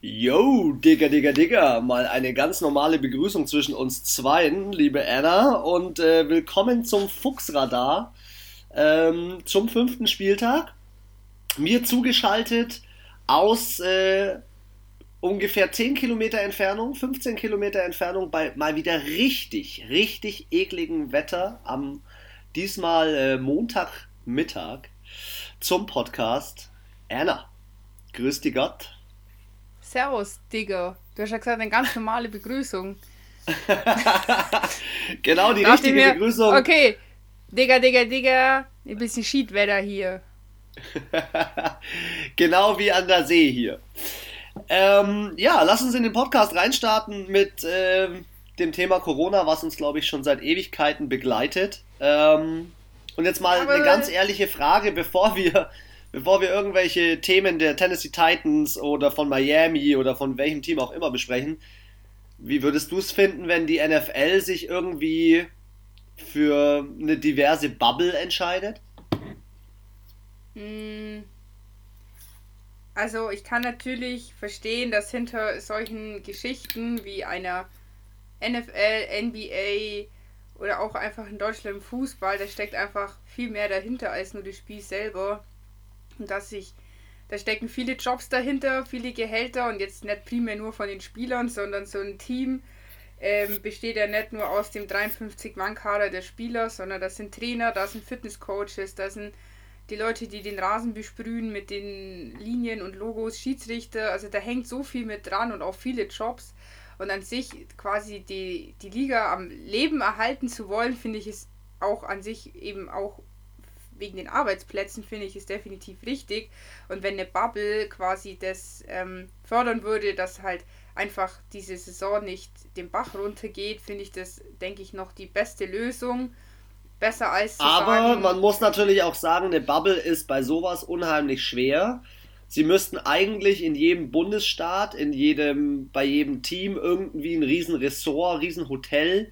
Yo, Digga, Digga, Digga, mal eine ganz normale Begrüßung zwischen uns zweien, liebe Anna, und äh, willkommen zum Fuchsradar ähm, zum fünften Spieltag. Mir zugeschaltet aus äh, ungefähr 10 Kilometer Entfernung, 15 Kilometer Entfernung, bei mal wieder richtig, richtig ekligem Wetter am diesmal äh, Montagmittag zum Podcast. Anna, grüß dich Gott. Servus, Digga. Du hast ja gesagt, eine ganz normale Begrüßung. genau, die richtige mir, Begrüßung. Okay, Digga, Digga, Digga, ein bisschen Schiedwetter hier. genau wie an der See hier. Ähm, ja, lass uns in den Podcast reinstarten mit ähm, dem Thema Corona, was uns, glaube ich, schon seit Ewigkeiten begleitet. Ähm, und jetzt mal Aber eine ganz ehrliche Frage, bevor wir, bevor wir irgendwelche Themen der Tennessee Titans oder von Miami oder von welchem Team auch immer besprechen. Wie würdest du es finden, wenn die NFL sich irgendwie für eine diverse Bubble entscheidet? Hm. Also ich kann natürlich verstehen, dass hinter solchen Geschichten wie einer NFL, NBA oder auch einfach in Deutschland Fußball, da steckt einfach viel mehr dahinter als nur das Spiel selber. Und dass sich, da stecken viele Jobs dahinter, viele Gehälter und jetzt nicht primär nur von den Spielern, sondern so ein Team ähm, besteht ja nicht nur aus dem 53-Mann-Kader der Spieler, sondern das sind Trainer, da sind Fitnesscoaches, da sind die Leute, die den Rasen besprühen mit den Linien und Logos, Schiedsrichter, also da hängt so viel mit dran und auch viele Jobs. Und an sich quasi die, die Liga am Leben erhalten zu wollen, finde ich es auch an sich eben auch wegen den Arbeitsplätzen, finde ich es definitiv richtig. Und wenn eine Bubble quasi das ähm, fördern würde, dass halt einfach diese Saison nicht den Bach runtergeht, finde ich das, denke ich, noch die beste Lösung. Besser als zu Aber sagen, man muss natürlich auch sagen, eine Bubble ist bei sowas unheimlich schwer. Sie müssten eigentlich in jedem Bundesstaat, in jedem, bei jedem Team irgendwie ein riesen Ressort, riesen Hotel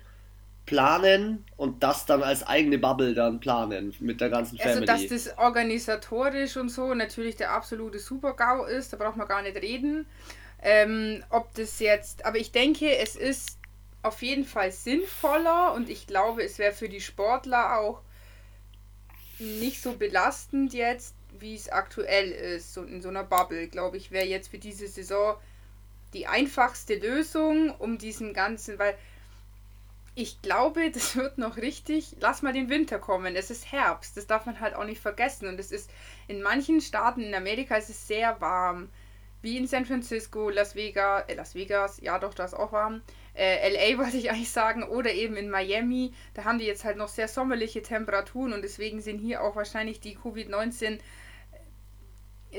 planen und das dann als eigene Bubble dann planen mit der ganzen also, Family. Also dass das organisatorisch und so natürlich der absolute Super-GAU ist, da braucht man gar nicht reden. Ähm, ob das jetzt, aber ich denke, es ist auf jeden Fall sinnvoller und ich glaube, es wäre für die Sportler auch nicht so belastend jetzt, wie es aktuell ist, so in so einer Bubble, glaube ich, wäre jetzt für diese Saison die einfachste Lösung, um diesen ganzen, weil ich glaube, das wird noch richtig. Lass mal den Winter kommen. Es ist Herbst. Das darf man halt auch nicht vergessen. Und es ist in manchen Staaten in Amerika ist es sehr warm. Wie in San Francisco, Las Vegas, äh, Las Vegas, ja doch, da ist auch warm äh, LA wollte ich eigentlich sagen, oder eben in Miami. Da haben die jetzt halt noch sehr sommerliche Temperaturen und deswegen sind hier auch wahrscheinlich die Covid-19 äh,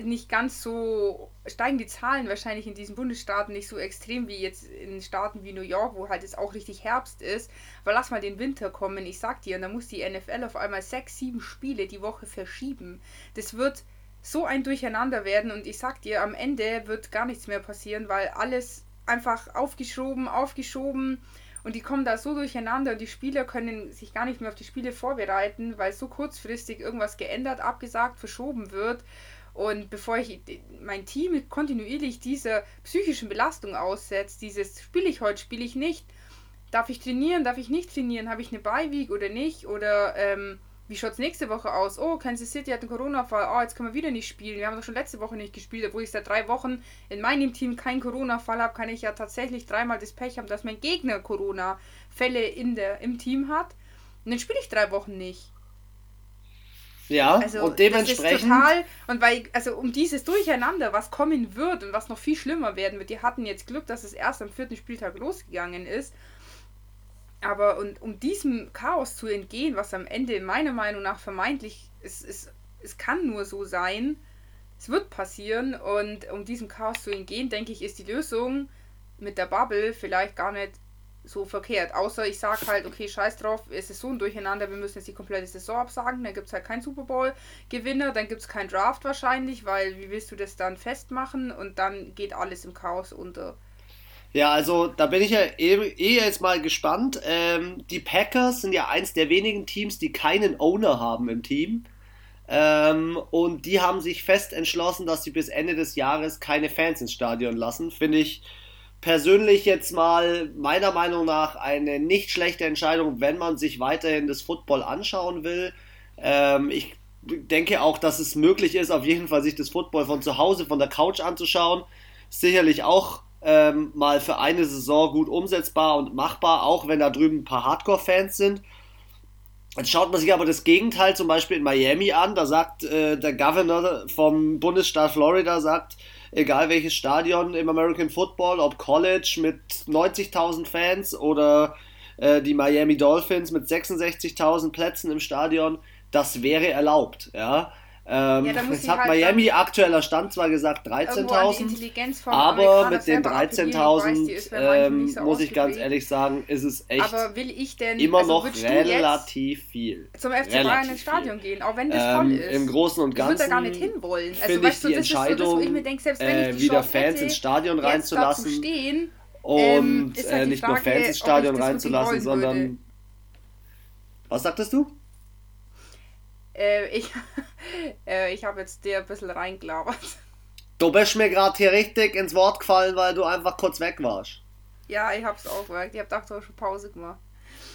nicht ganz so, steigen die Zahlen wahrscheinlich in diesen Bundesstaaten nicht so extrem wie jetzt in Staaten wie New York, wo halt jetzt auch richtig Herbst ist. Aber lass mal den Winter kommen, ich sag dir, und da muss die NFL auf einmal sechs, sieben Spiele die Woche verschieben. Das wird so ein Durcheinander werden und ich sag dir, am Ende wird gar nichts mehr passieren, weil alles einfach aufgeschoben, aufgeschoben und die kommen da so durcheinander und die Spieler können sich gar nicht mehr auf die Spiele vorbereiten, weil so kurzfristig irgendwas geändert, abgesagt, verschoben wird. Und bevor ich mein Team kontinuierlich dieser psychischen Belastung aussetzt, dieses spiele ich heute, spiele ich nicht, darf ich trainieren, darf ich nicht trainieren, habe ich eine Beiweek oder nicht oder ähm, wie schaut es nächste Woche aus? Oh, Kansas City hat einen Corona-Fall. Oh, jetzt können wir wieder nicht spielen. Wir haben doch schon letzte Woche nicht gespielt, obwohl ich seit drei Wochen in meinem Team keinen Corona-Fall habe, kann ich ja tatsächlich dreimal das Pech haben, dass mein Gegner Corona-Fälle im Team hat. Und dann spiele ich drei Wochen nicht. Ja, also, und dementsprechend. Das ist total, und weil, also um dieses Durcheinander, was kommen wird und was noch viel schlimmer werden wird, die hatten jetzt Glück, dass es erst am vierten Spieltag losgegangen ist. Aber und um diesem Chaos zu entgehen, was am Ende meiner Meinung nach vermeintlich, es, es, es kann nur so sein, es wird passieren und um diesem Chaos zu entgehen, denke ich, ist die Lösung mit der Bubble vielleicht gar nicht so verkehrt. Außer ich sage halt, okay, scheiß drauf, es ist so ein Durcheinander, wir müssen jetzt die komplette Saison absagen, dann gibt es halt keinen Super Bowl-Gewinner, dann gibt es keinen Draft wahrscheinlich, weil wie willst du das dann festmachen und dann geht alles im Chaos unter. Ja, also da bin ich ja eh, eh jetzt mal gespannt. Ähm, die Packers sind ja eins der wenigen Teams, die keinen Owner haben im Team. Ähm, und die haben sich fest entschlossen, dass sie bis Ende des Jahres keine Fans ins Stadion lassen. Finde ich persönlich jetzt mal meiner Meinung nach eine nicht schlechte Entscheidung, wenn man sich weiterhin das Football anschauen will. Ähm, ich denke auch, dass es möglich ist, auf jeden Fall sich das Football von zu Hause, von der Couch anzuschauen. Sicherlich auch ähm, mal für eine Saison gut umsetzbar und machbar, auch wenn da drüben ein paar Hardcore-Fans sind. Jetzt schaut man sich aber das Gegenteil zum Beispiel in Miami an. Da sagt äh, der Governor vom Bundesstaat Florida, sagt, egal welches Stadion im American Football, ob College mit 90.000 Fans oder äh, die Miami Dolphins mit 66.000 Plätzen im Stadion, das wäre erlaubt. Ja? Ähm, ja, jetzt hat halt Miami aktueller Stand zwar gesagt 13.000, aber mit den 13.000 ähm, so muss ich ganz ehrlich sagen, ist es echt denn, immer also noch relativ viel. Zum FC Bayern ins Stadion gehen, auch wenn das ähm, voll ist. Im Großen und Ganzen. Ich würde da gar nicht hinwollen. Also, weißt du, die Entscheidung, so, denk, äh, wieder Fans hätte, ins Stadion reinzulassen stehen, und ähm, halt äh, nicht Frage, nur Fans ins Stadion reinzulassen, sondern. Was sagtest du? Äh, ich äh, ich habe jetzt dir ein bisschen reingelabert. Du bist mir gerade hier richtig ins Wort gefallen, weil du einfach kurz weg warst. Ja, ich hab's auch gemerkt. Ich hab gedacht, du hast schon Pause gemacht.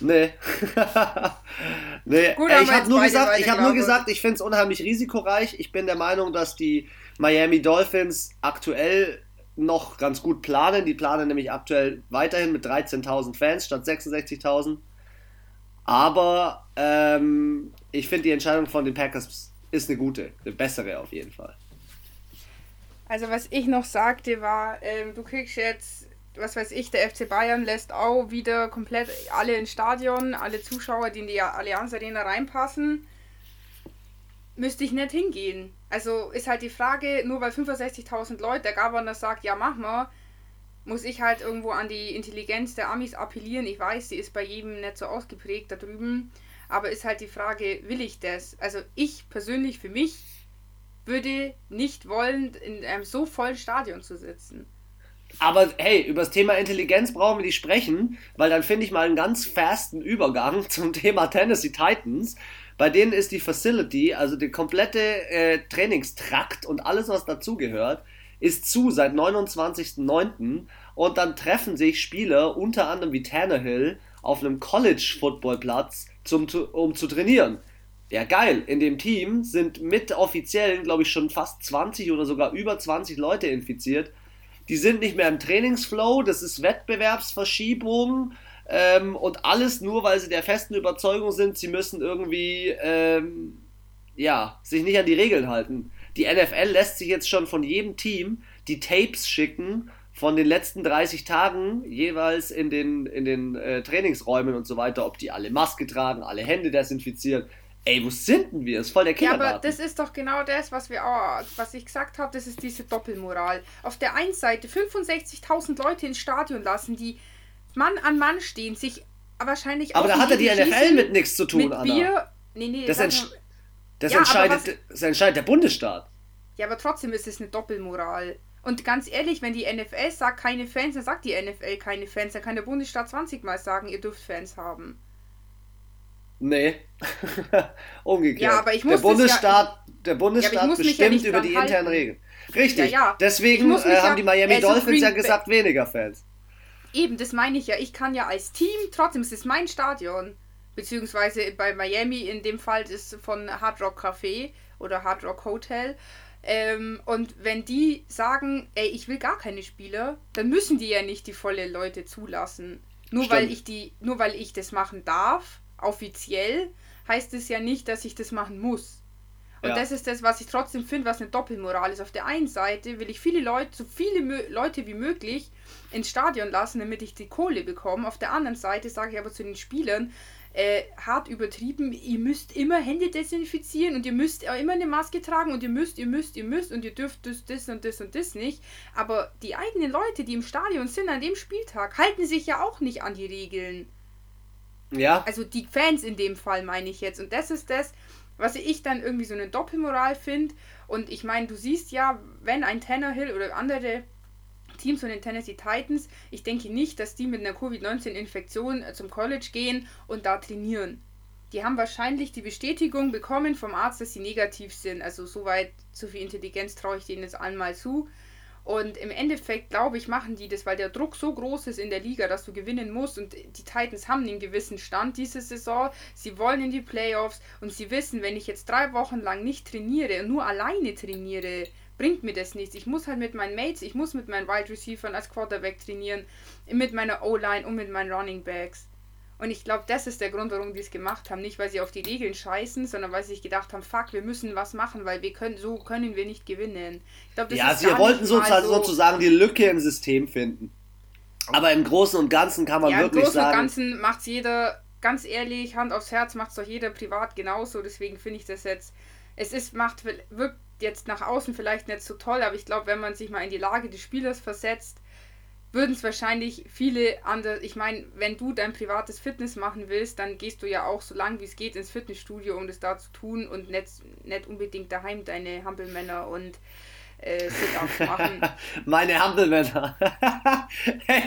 Nee. nee. Gut, ich habe nur, gesagt, ich hab nur gesagt, ich finde es unheimlich risikoreich. Ich bin der Meinung, dass die Miami Dolphins aktuell noch ganz gut planen. Die planen nämlich aktuell weiterhin mit 13.000 Fans statt 66.000. Aber ähm, ich finde die Entscheidung von den Packers ist eine gute, eine bessere auf jeden Fall. Also was ich noch sagte war, ähm, du kriegst jetzt, was weiß ich, der FC Bayern lässt auch wieder komplett alle ins Stadion, alle Zuschauer, die in die Allianz Arena reinpassen, müsste ich nicht hingehen. Also ist halt die Frage, nur weil 65.000 Leute, der Governor sagt, ja mach mal, muss ich halt irgendwo an die Intelligenz der Amis appellieren. Ich weiß, sie ist bei jedem nicht so ausgeprägt da drüben. Aber ist halt die Frage, will ich das? Also ich persönlich für mich würde nicht wollen, in einem so vollen Stadion zu sitzen. Aber hey, über das Thema Intelligenz brauchen wir nicht sprechen, weil dann finde ich mal einen ganz fasten Übergang zum Thema Tennessee Titans. Bei denen ist die Facility, also der komplette äh, Trainingstrakt und alles, was dazugehört, ist zu seit 29.09. Und dann treffen sich Spieler, unter anderem wie Tannehill, auf einem College-Football-Platz, um zu trainieren. Ja, geil. In dem Team sind mit Offiziellen, glaube ich, schon fast 20 oder sogar über 20 Leute infiziert. Die sind nicht mehr im Trainingsflow, das ist Wettbewerbsverschiebung ähm, und alles nur, weil sie der festen Überzeugung sind, sie müssen irgendwie, ähm, ja, sich nicht an die Regeln halten. Die NFL lässt sich jetzt schon von jedem Team die Tapes schicken von den letzten 30 Tagen jeweils in den, in den äh, Trainingsräumen und so weiter, ob die alle Maske tragen, alle Hände desinfizieren. Ey, wo sind denn wir? Das ist voll der Kindergarten. Ja, aber das ist doch genau das, was wir auch, was ich gesagt habe, das ist diese Doppelmoral. Auf der einen Seite 65.000 Leute ins Stadion lassen, die Mann an Mann stehen, sich wahrscheinlich Aber da hat ja die NFL mit nichts zu tun, mit Anna. Bier, nee, nee, das, entsch das, ja, entscheidet, was, das entscheidet der Bundesstaat. Ja, aber trotzdem ist es eine Doppelmoral. Und ganz ehrlich, wenn die NFL sagt, keine Fans, dann sagt die NFL keine Fans. Dann kann der Bundesstaat 20 Mal sagen, ihr dürft Fans haben. Nee. Umgekehrt. Ja, aber ich muss der Bundesstaat, ja, der Bundesstaat ja, bestimmt ja über die internen Regeln. Richtig. Ja, Deswegen äh, haben die Miami also Dolphins ja gesagt, weniger Fans. Eben, das meine ich ja. Ich kann ja als Team, trotzdem ist es mein Stadion. Beziehungsweise bei Miami in dem Fall ist von Hard Rock Café oder Hard Rock Hotel. Ähm, und wenn die sagen, ey, ich will gar keine Spieler, dann müssen die ja nicht die volle Leute zulassen. Nur Stimmt. weil ich die, nur weil ich das machen darf, offiziell, heißt es ja nicht, dass ich das machen muss. Und ja. das ist das, was ich trotzdem finde, was eine Doppelmoral ist. Auf der einen Seite will ich viele Leute, so viele Leute wie möglich ins Stadion lassen, damit ich die Kohle bekomme. Auf der anderen Seite sage ich aber zu den Spielern, äh, hart übertrieben, ihr müsst immer Hände desinfizieren und ihr müsst immer eine Maske tragen und ihr müsst, ihr müsst, ihr müsst und ihr dürft das, das und das und das nicht. Aber die eigenen Leute, die im Stadion sind an dem Spieltag, halten sich ja auch nicht an die Regeln. Ja. Also die Fans in dem Fall meine ich jetzt. Und das ist das, was ich dann irgendwie so eine Doppelmoral finde. Und ich meine, du siehst ja, wenn ein Tannehill oder andere Teams von den Tennessee Titans, ich denke nicht, dass die mit einer Covid-19-Infektion äh, zum College gehen und da trainieren. die haben wahrscheinlich die Bestätigung bekommen vom Arzt, dass sie negativ sind. Also soweit, so viel Intelligenz traue ich denen jetzt allen mal zu. Und im Endeffekt, glaube ich, machen die das, weil der Druck so groß ist in der Liga, dass du gewinnen musst. Und die Titans haben einen gewissen Stand diese Saison. Sie wollen in die Playoffs und sie wissen, wenn ich jetzt drei Wochen lang nicht trainiere und nur alleine trainiere, bringt mir das nichts. Ich muss halt mit meinen Mates, ich muss mit meinen Wide Receivers als Quarterback trainieren, mit meiner O-Line und mit meinen Running Backs. Und ich glaube, das ist der Grund, warum die es gemacht haben. Nicht, weil sie auf die Regeln scheißen, sondern weil sie sich gedacht haben, fuck, wir müssen was machen, weil wir können, so können wir nicht gewinnen. Glaub, ja, sie wollten sozusagen, so sozusagen die Lücke im System finden. Aber im Großen und Ganzen kann man ja, wirklich sagen... im Großen und Ganzen macht jeder, ganz ehrlich, Hand aufs Herz, macht es doch jeder privat genauso. Deswegen finde ich das jetzt... Es ist, macht, wirkt jetzt nach außen vielleicht nicht so toll, aber ich glaube, wenn man sich mal in die Lage des Spielers versetzt, würden es wahrscheinlich viele andere. Ich meine, wenn du dein privates Fitness machen willst, dann gehst du ja auch so lang wie es geht ins Fitnessstudio, um das da zu tun und nicht, nicht unbedingt daheim deine Hampelmänner und äh, Sit-Ups machen. Meine Hampelmänner. hey,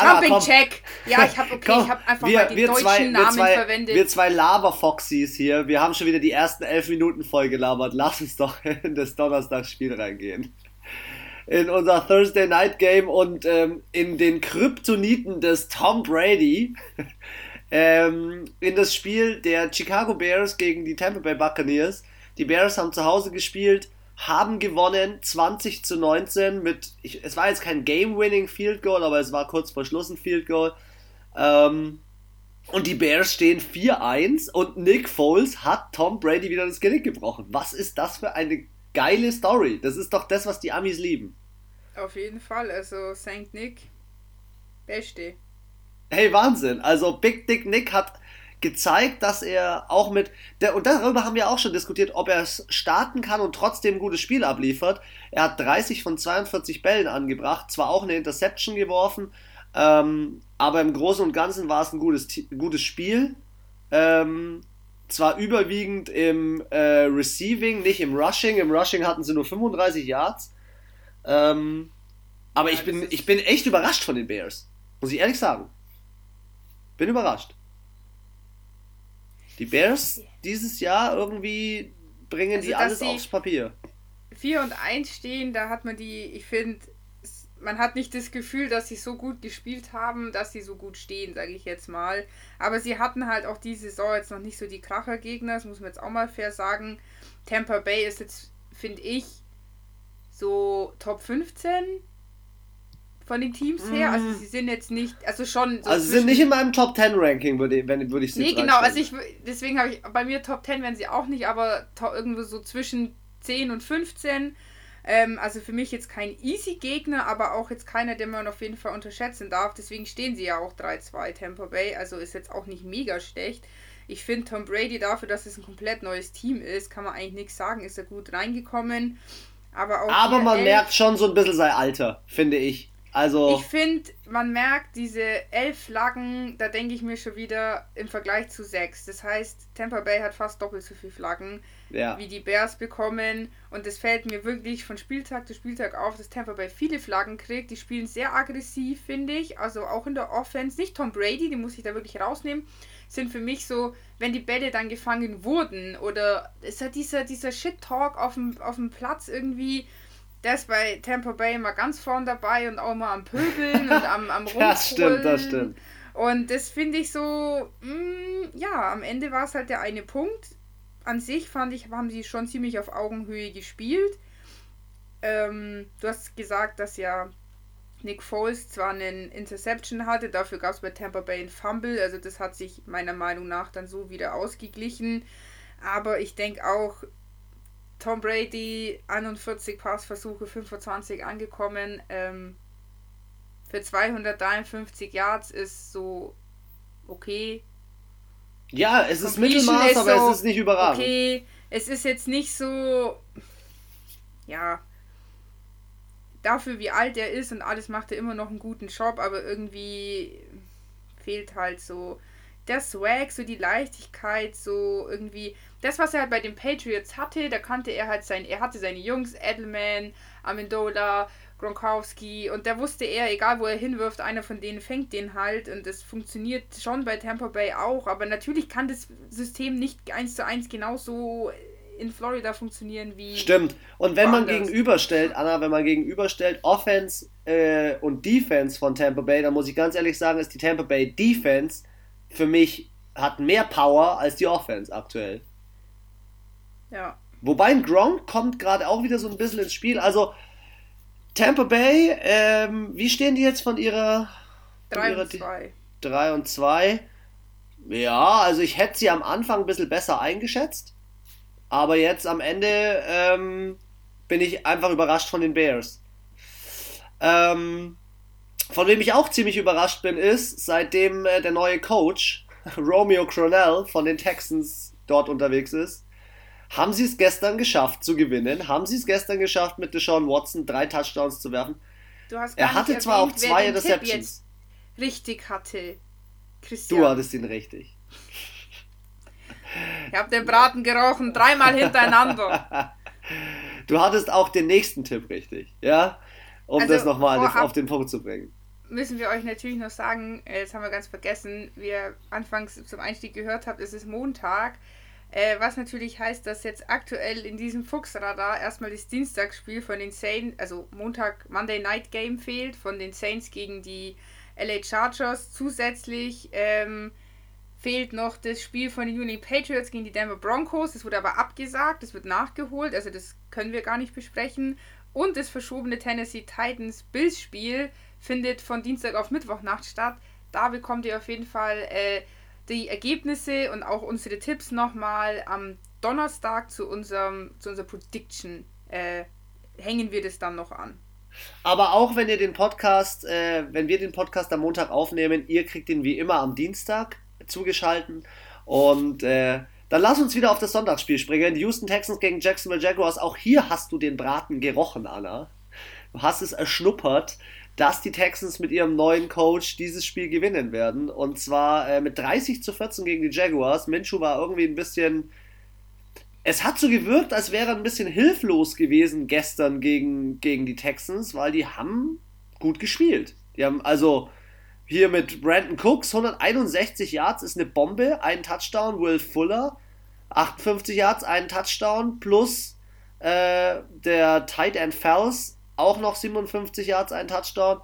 Jumping Check. Ja, ich habe okay, ich habe einfach wir, mal den deutschen zwei, Namen zwei, verwendet. Wir zwei Laber-Foxys hier. Wir haben schon wieder die ersten elf Minuten voll gelabert. Lass uns doch in das Donnerstagsspiel reingehen in unser Thursday Night Game und ähm, in den Kryptoniten des Tom Brady ähm, in das Spiel der Chicago Bears gegen die Tampa Bay Buccaneers. Die Bears haben zu Hause gespielt, haben gewonnen 20 zu 19 mit, ich, es war jetzt kein Game-Winning Field Goal, aber es war kurz vor Schluss ein Field Goal. Ähm, und die Bears stehen 4-1 und Nick Foles hat Tom Brady wieder das Genick gebrochen. Was ist das für eine geile Story? Das ist doch das, was die Amis lieben. Auf jeden Fall, also St. Nick, beste. Hey, Wahnsinn. Also Big Dick Nick hat gezeigt, dass er auch mit der und darüber haben wir auch schon diskutiert, ob er es starten kann und trotzdem ein gutes Spiel abliefert. Er hat 30 von 42 Bällen angebracht, zwar auch eine Interception geworfen, ähm, aber im Großen und Ganzen war es ein gutes, gutes Spiel. Ähm, zwar überwiegend im äh, Receiving, nicht im Rushing. Im Rushing hatten sie nur 35 Yards. Ähm, aber ich, bin, ich bin echt überrascht von den Bears. Muss ich ehrlich sagen. Bin überrascht. Die Bears dieses Jahr irgendwie bringen also, die alles aufs Papier. 4 und 1 stehen, da hat man die, ich finde, man hat nicht das Gefühl, dass sie so gut gespielt haben, dass sie so gut stehen, sage ich jetzt mal. Aber sie hatten halt auch diese Saison jetzt noch nicht so die Krachergegner, das muss man jetzt auch mal fair sagen. Tampa Bay ist jetzt, finde ich, so Top 15 von den Teams her. Also mhm. sie sind jetzt nicht, also schon. So also sie sind nicht in meinem Top 10 Ranking, würde, wenn, würde ich sie Nee, genau, also ich deswegen habe ich bei mir Top 10 werden sie auch nicht, aber irgendwo so zwischen 10 und 15. Ähm, also für mich jetzt kein easy Gegner, aber auch jetzt keiner, den man auf jeden Fall unterschätzen darf. Deswegen stehen sie ja auch 3-2 Tampa Bay, also ist jetzt auch nicht mega schlecht. Ich finde Tom Brady dafür, dass es ein komplett neues Team ist, kann man eigentlich nichts sagen, ist er gut reingekommen. Aber, auch Aber man merkt schon so ein bisschen sein Alter, finde ich. Also. Ich finde, man merkt diese elf Flaggen, da denke ich mir schon wieder im Vergleich zu sechs. Das heißt, Tampa Bay hat fast doppelt so viele Flaggen, ja. wie die Bears bekommen. Und es fällt mir wirklich von Spieltag zu Spieltag auf, dass Tampa Bay viele Flaggen kriegt. Die spielen sehr aggressiv, finde ich. Also auch in der Offense. Nicht Tom Brady, den muss ich da wirklich rausnehmen sind für mich so, wenn die Bälle dann gefangen wurden oder ist halt dieser, dieser Shit-Talk auf dem, auf dem Platz irgendwie, der ist bei Tampa Bay immer ganz vorn dabei und auch mal am Pöbeln und am, am Rumholen. Das stimmt, das stimmt. Und das finde ich so, mh, mm, ja, am Ende war es halt der eine Punkt. An sich fand ich, haben sie schon ziemlich auf Augenhöhe gespielt. Ähm, du hast gesagt, dass ja Nick Foles zwar einen Interception hatte, dafür gab es bei Tampa Bay einen Fumble, also das hat sich meiner Meinung nach dann so wieder ausgeglichen. Aber ich denke auch, Tom Brady 41 Passversuche, 25 angekommen. Ähm, für 253 Yards ist so okay. Ja, es ist Mittelmaß, ist aber so es ist nicht überragend. Okay, es ist jetzt nicht so. Ja, dafür, wie alt er ist und alles macht er immer noch einen guten Job, aber irgendwie fehlt halt so der Swag, so die Leichtigkeit, so irgendwie das, was er halt bei den Patriots hatte, da kannte er halt sein, er hatte seine Jungs, Edelman, Amendola, Gronkowski und der wusste er, egal wo er hinwirft, einer von denen fängt den halt und das funktioniert schon bei Tampa Bay auch, aber natürlich kann das System nicht eins zu eins genauso in Florida funktionieren wie. Stimmt. Und wenn man gegenüberstellt, Anna, wenn man gegenüberstellt Offense äh, und Defense von Tampa Bay, dann muss ich ganz ehrlich sagen, ist die Tampa Bay Defense für mich hat mehr Power als die Offense aktuell. Ja. Wobei ein Gronk kommt gerade auch wieder so ein bisschen ins Spiel. Also Tampa Bay, ähm, wie stehen die jetzt von ihrer 3 und 2. 3 und 2. Ja, also ich hätte sie am Anfang ein bisschen besser eingeschätzt. Aber jetzt am Ende ähm, bin ich einfach überrascht von den Bears. Ähm, von wem ich auch ziemlich überrascht bin, ist, seitdem äh, der neue Coach Romeo Cronell von den Texans dort unterwegs ist, haben sie es gestern geschafft zu gewinnen? Haben sie es gestern geschafft, mit Deshaun Watson drei Touchdowns zu werfen? er hatte zwar auch zwei Receptions. richtig hatte. Christian. Du hattest ihn richtig. Ich habe den Braten gerochen, dreimal hintereinander. Du hattest auch den nächsten Tipp richtig, ja? Um also das nochmal auf den Punkt zu bringen. Müssen wir euch natürlich noch sagen, äh, das haben wir ganz vergessen, wie ihr anfangs zum Einstieg gehört habt, es ist Montag. Äh, was natürlich heißt, dass jetzt aktuell in diesem Fuchsradar erstmal das Dienstagsspiel von den Saints, also Montag Monday Night Game fehlt, von den Saints gegen die LA Chargers. Zusätzlich ähm, fehlt noch das Spiel von den Union Patriots gegen die Denver Broncos. Das wurde aber abgesagt, das wird nachgeholt, also das können wir gar nicht besprechen. Und das verschobene Tennessee Titans Bills Spiel findet von Dienstag auf Mittwochnacht statt. Da bekommt ihr auf jeden Fall äh, die Ergebnisse und auch unsere Tipps nochmal am Donnerstag zu unserem zu unserer Prediction. Äh, hängen wir das dann noch an. Aber auch wenn ihr den Podcast, äh, wenn wir den Podcast am Montag aufnehmen, ihr kriegt ihn wie immer am Dienstag zugeschalten. Und äh, dann lass uns wieder auf das Sonntagsspiel springen. Houston Texans gegen Jacksonville Jaguars. Auch hier hast du den Braten gerochen, Anna. Du hast es erschnuppert, dass die Texans mit ihrem neuen Coach dieses Spiel gewinnen werden. Und zwar äh, mit 30 zu 14 gegen die Jaguars. Minshew war irgendwie ein bisschen. Es hat so gewirkt, als wäre er ein bisschen hilflos gewesen gestern gegen, gegen die Texans, weil die haben gut gespielt. Die haben also hier mit Brandon Cooks, 161 Yards ist eine Bombe, ein Touchdown, Will Fuller, 58 Yards, ein Touchdown, plus äh, der Tight End Fells, auch noch 57 Yards, ein Touchdown.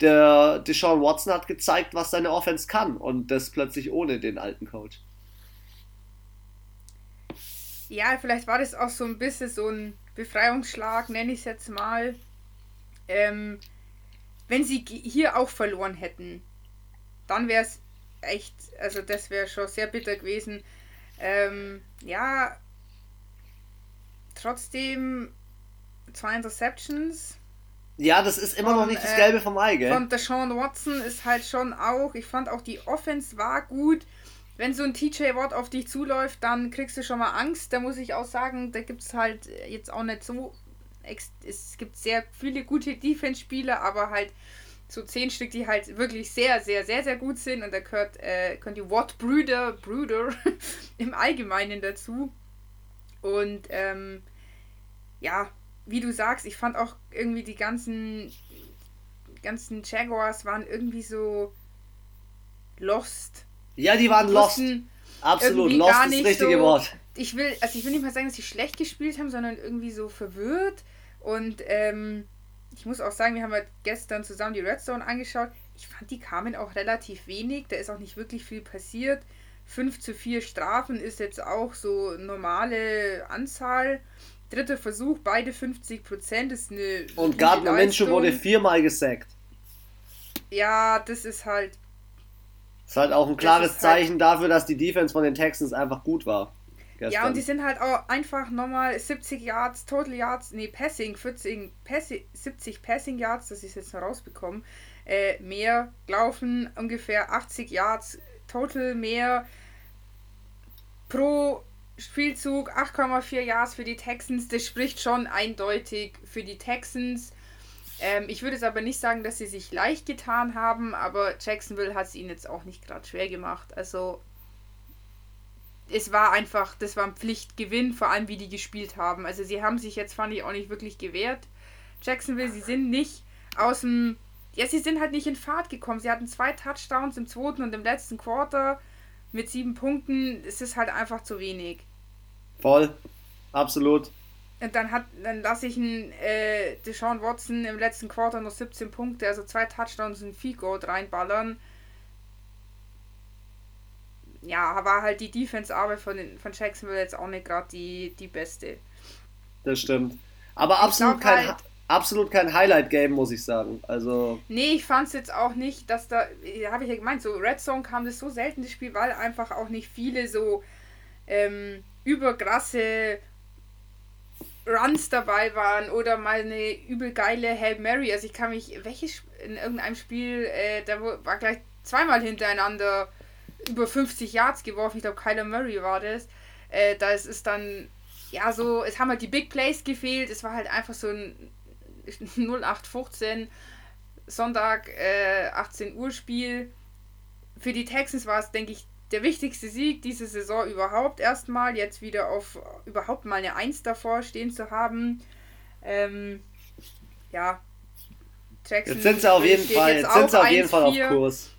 Der Deshaun Watson hat gezeigt, was seine Offense kann und das plötzlich ohne den alten Coach. Ja, vielleicht war das auch so ein bisschen so ein Befreiungsschlag, nenne ich es jetzt mal. Ähm, wenn sie hier auch verloren hätten, dann wäre es echt, also das wäre schon sehr bitter gewesen. Ähm, ja, trotzdem zwei Interceptions. Ja, das ist immer von, noch nicht das Gelbe vom Ei, gell? Von der Sean Watson ist halt schon auch, ich fand auch die Offense war gut. Wenn so ein TJ Watt auf dich zuläuft, dann kriegst du schon mal Angst. Da muss ich auch sagen, da gibt es halt jetzt auch nicht so es gibt sehr viele gute Defense-Spieler, aber halt so zehn Stück, die halt wirklich sehr, sehr, sehr, sehr gut sind. Und da gehört, äh, gehören die Watt-Brüder, Brüder im Allgemeinen dazu. Und ähm, ja, wie du sagst, ich fand auch irgendwie die ganzen, ganzen Jaguars waren irgendwie so lost. Ja, die waren lost. Absolut, lost ist das richtige so, Wort. Ich will, also ich will nicht mal sagen, dass sie schlecht gespielt haben, sondern irgendwie so verwirrt. Und ähm, ich muss auch sagen, wir haben halt gestern zusammen die Redstone angeschaut. Ich fand, die kamen auch relativ wenig. Da ist auch nicht wirklich viel passiert. 5 zu 4 Strafen ist jetzt auch so normale Anzahl. Dritter Versuch, beide 50 Prozent ist eine. Und Gardner Minshew wurde viermal gesackt. Ja, das ist halt. Das ist halt auch ein klares halt Zeichen halt dafür, dass die Defense von den Texans einfach gut war. Gestern. Ja, und die sind halt auch einfach nochmal 70 Yards, Total Yards, nee, Passing, 40, Passing, 70 Passing Yards, das ist jetzt noch rausbekommen, äh, mehr laufen, ungefähr 80 Yards Total mehr pro Spielzug, 8,4 Yards für die Texans, das spricht schon eindeutig für die Texans. Ähm, ich würde es aber nicht sagen, dass sie sich leicht getan haben, aber Jacksonville hat es ihnen jetzt auch nicht gerade schwer gemacht. Also es war einfach, das war ein Pflichtgewinn, vor allem wie die gespielt haben. Also sie haben sich jetzt, fand ich, auch nicht wirklich gewehrt. Jacksonville, sie sind nicht aus dem. Ja, sie sind halt nicht in Fahrt gekommen. Sie hatten zwei Touchdowns im zweiten und im letzten Quarter mit sieben Punkten. Es ist halt einfach zu wenig. Voll. Absolut. Und dann hat, dann lasse ich einen äh, Deshaun Watson im letzten Quarter noch 17 Punkte, also zwei Touchdowns und ein Field Goal reinballern. Ja, war halt die Defense-Arbeit von, von Jacksonville jetzt auch nicht gerade die, die beste. Das stimmt. Aber absolut kein, halt, absolut kein Highlight-Game, muss ich sagen. Also. Nee, ich fand es jetzt auch nicht, dass da, habe ich ja gemeint, so Red Zone kam das so selten das Spiel, weil einfach auch nicht viele so ähm, überkrasse Runs dabei waren oder mal eine übel geile Hail Mary. Also ich kann mich, welches in irgendeinem Spiel, äh, da war gleich zweimal hintereinander über 50 Yards geworfen. Ich glaube, Kyler Murray war das. Äh, da ist dann, ja, so, es haben halt die Big Plays gefehlt. Es war halt einfach so ein 0815 Sonntag äh, 18 Uhr Spiel. Für die Texans war es, denke ich, der wichtigste Sieg diese Saison überhaupt erstmal, jetzt wieder auf überhaupt mal eine Eins davor stehen zu haben. Ähm, ja. Jackson jetzt sind sie auf jeden Fall, jetzt sind sie auf jeden Fall auf Kurs.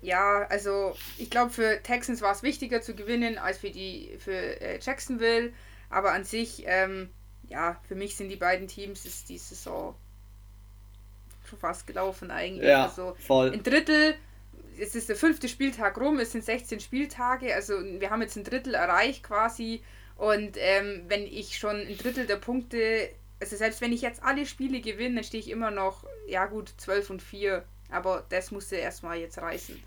Ja, also ich glaube für Texans war es wichtiger zu gewinnen als für die für äh, Jacksonville, aber an sich ähm, ja, für mich sind die beiden Teams ist die Saison schon fast gelaufen eigentlich. Ja, also voll. Ein Drittel es ist der fünfte Spieltag rum, es sind 16 Spieltage, also wir haben jetzt ein Drittel erreicht quasi. Und ähm, wenn ich schon ein Drittel der Punkte, also selbst wenn ich jetzt alle Spiele gewinne, dann stehe ich immer noch, ja gut, 12 und 4. Aber das musste erstmal jetzt reißen.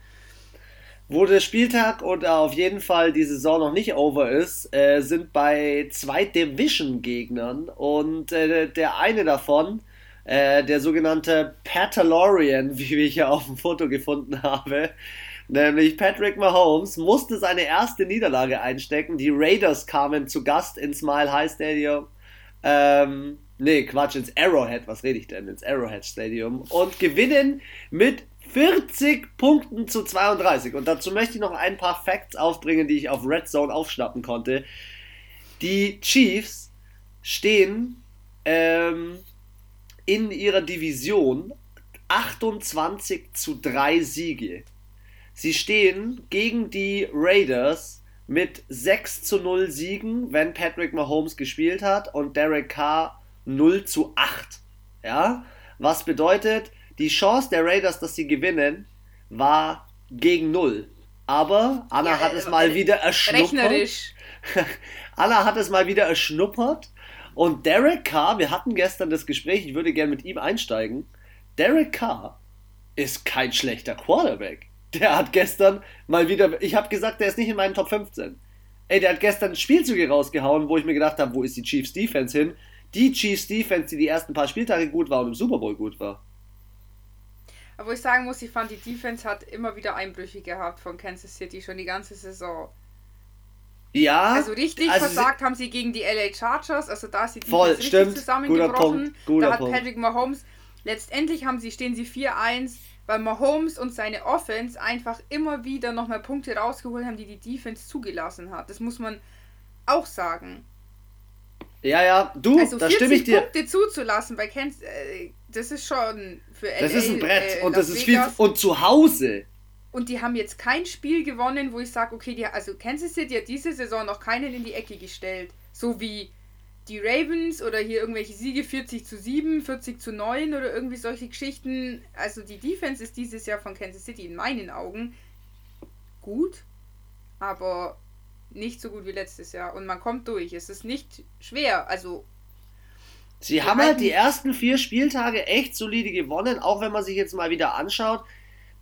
Wo der Spieltag oder auf jeden Fall die Saison noch nicht over ist, äh, sind bei zwei Division-Gegnern und äh, der eine davon äh, der sogenannte Patalorian, wie ich hier auf dem Foto gefunden habe, nämlich Patrick Mahomes, musste seine erste Niederlage einstecken. Die Raiders kamen zu Gast ins Mile High Stadium. Ähm, nee, Quatsch, ins Arrowhead, was rede ich denn? Ins Arrowhead Stadium und gewinnen mit 40 Punkten zu 32. Und dazu möchte ich noch ein paar Facts aufbringen, die ich auf Red Zone aufschnappen konnte. Die Chiefs stehen ähm, in ihrer Division 28 zu 3 Siege. Sie stehen gegen die Raiders mit 6 zu 0 Siegen, wenn Patrick Mahomes gespielt hat und Derek Carr 0 zu 8. Ja? Was bedeutet, die Chance der Raiders, dass sie gewinnen, war gegen 0. Aber Anna ja, hat es mal wieder erschnuppert. Rechnerisch. Anna hat es mal wieder erschnuppert und Derek Carr, wir hatten gestern das Gespräch, ich würde gerne mit ihm einsteigen. Derek Carr ist kein schlechter Quarterback. Der hat gestern mal wieder, ich habe gesagt, der ist nicht in meinen Top 15. Ey, der hat gestern Spielzüge rausgehauen, wo ich mir gedacht habe, wo ist die Chiefs Defense hin? Die Chiefs Defense, die die ersten paar Spieltage gut war und im Super Bowl gut war. Aber ich sagen muss, ich fand, die Defense hat immer wieder Einbrüche gehabt von Kansas City, schon die ganze Saison. Ja. Also richtig also versagt haben sie gegen die LA Chargers, also da ist die voll, richtig stimmt. zusammengebrochen. Guter da hat. Patrick Mahomes, letztendlich haben sie, stehen sie 4-1, weil Mahomes und seine Offense einfach immer wieder nochmal Punkte rausgeholt haben, die die Defense zugelassen hat. Das muss man auch sagen. Ja, ja, du, also da stimme ich dir. Punkte zuzulassen bei Kansas, äh, das ist schon für LA. Das ist ein Brett äh, und das ist viel und zu Hause. Und die haben jetzt kein Spiel gewonnen, wo ich sage, okay, die, also Kansas City hat diese Saison noch keinen in die Ecke gestellt. So wie die Ravens oder hier irgendwelche Siege 40 zu 7, 40 zu 9 oder irgendwie solche Geschichten. Also die Defense ist dieses Jahr von Kansas City in meinen Augen gut, aber nicht so gut wie letztes Jahr. Und man kommt durch. Es ist nicht schwer. Also. Sie haben halt die ersten vier Spieltage echt solide gewonnen, auch wenn man sich jetzt mal wieder anschaut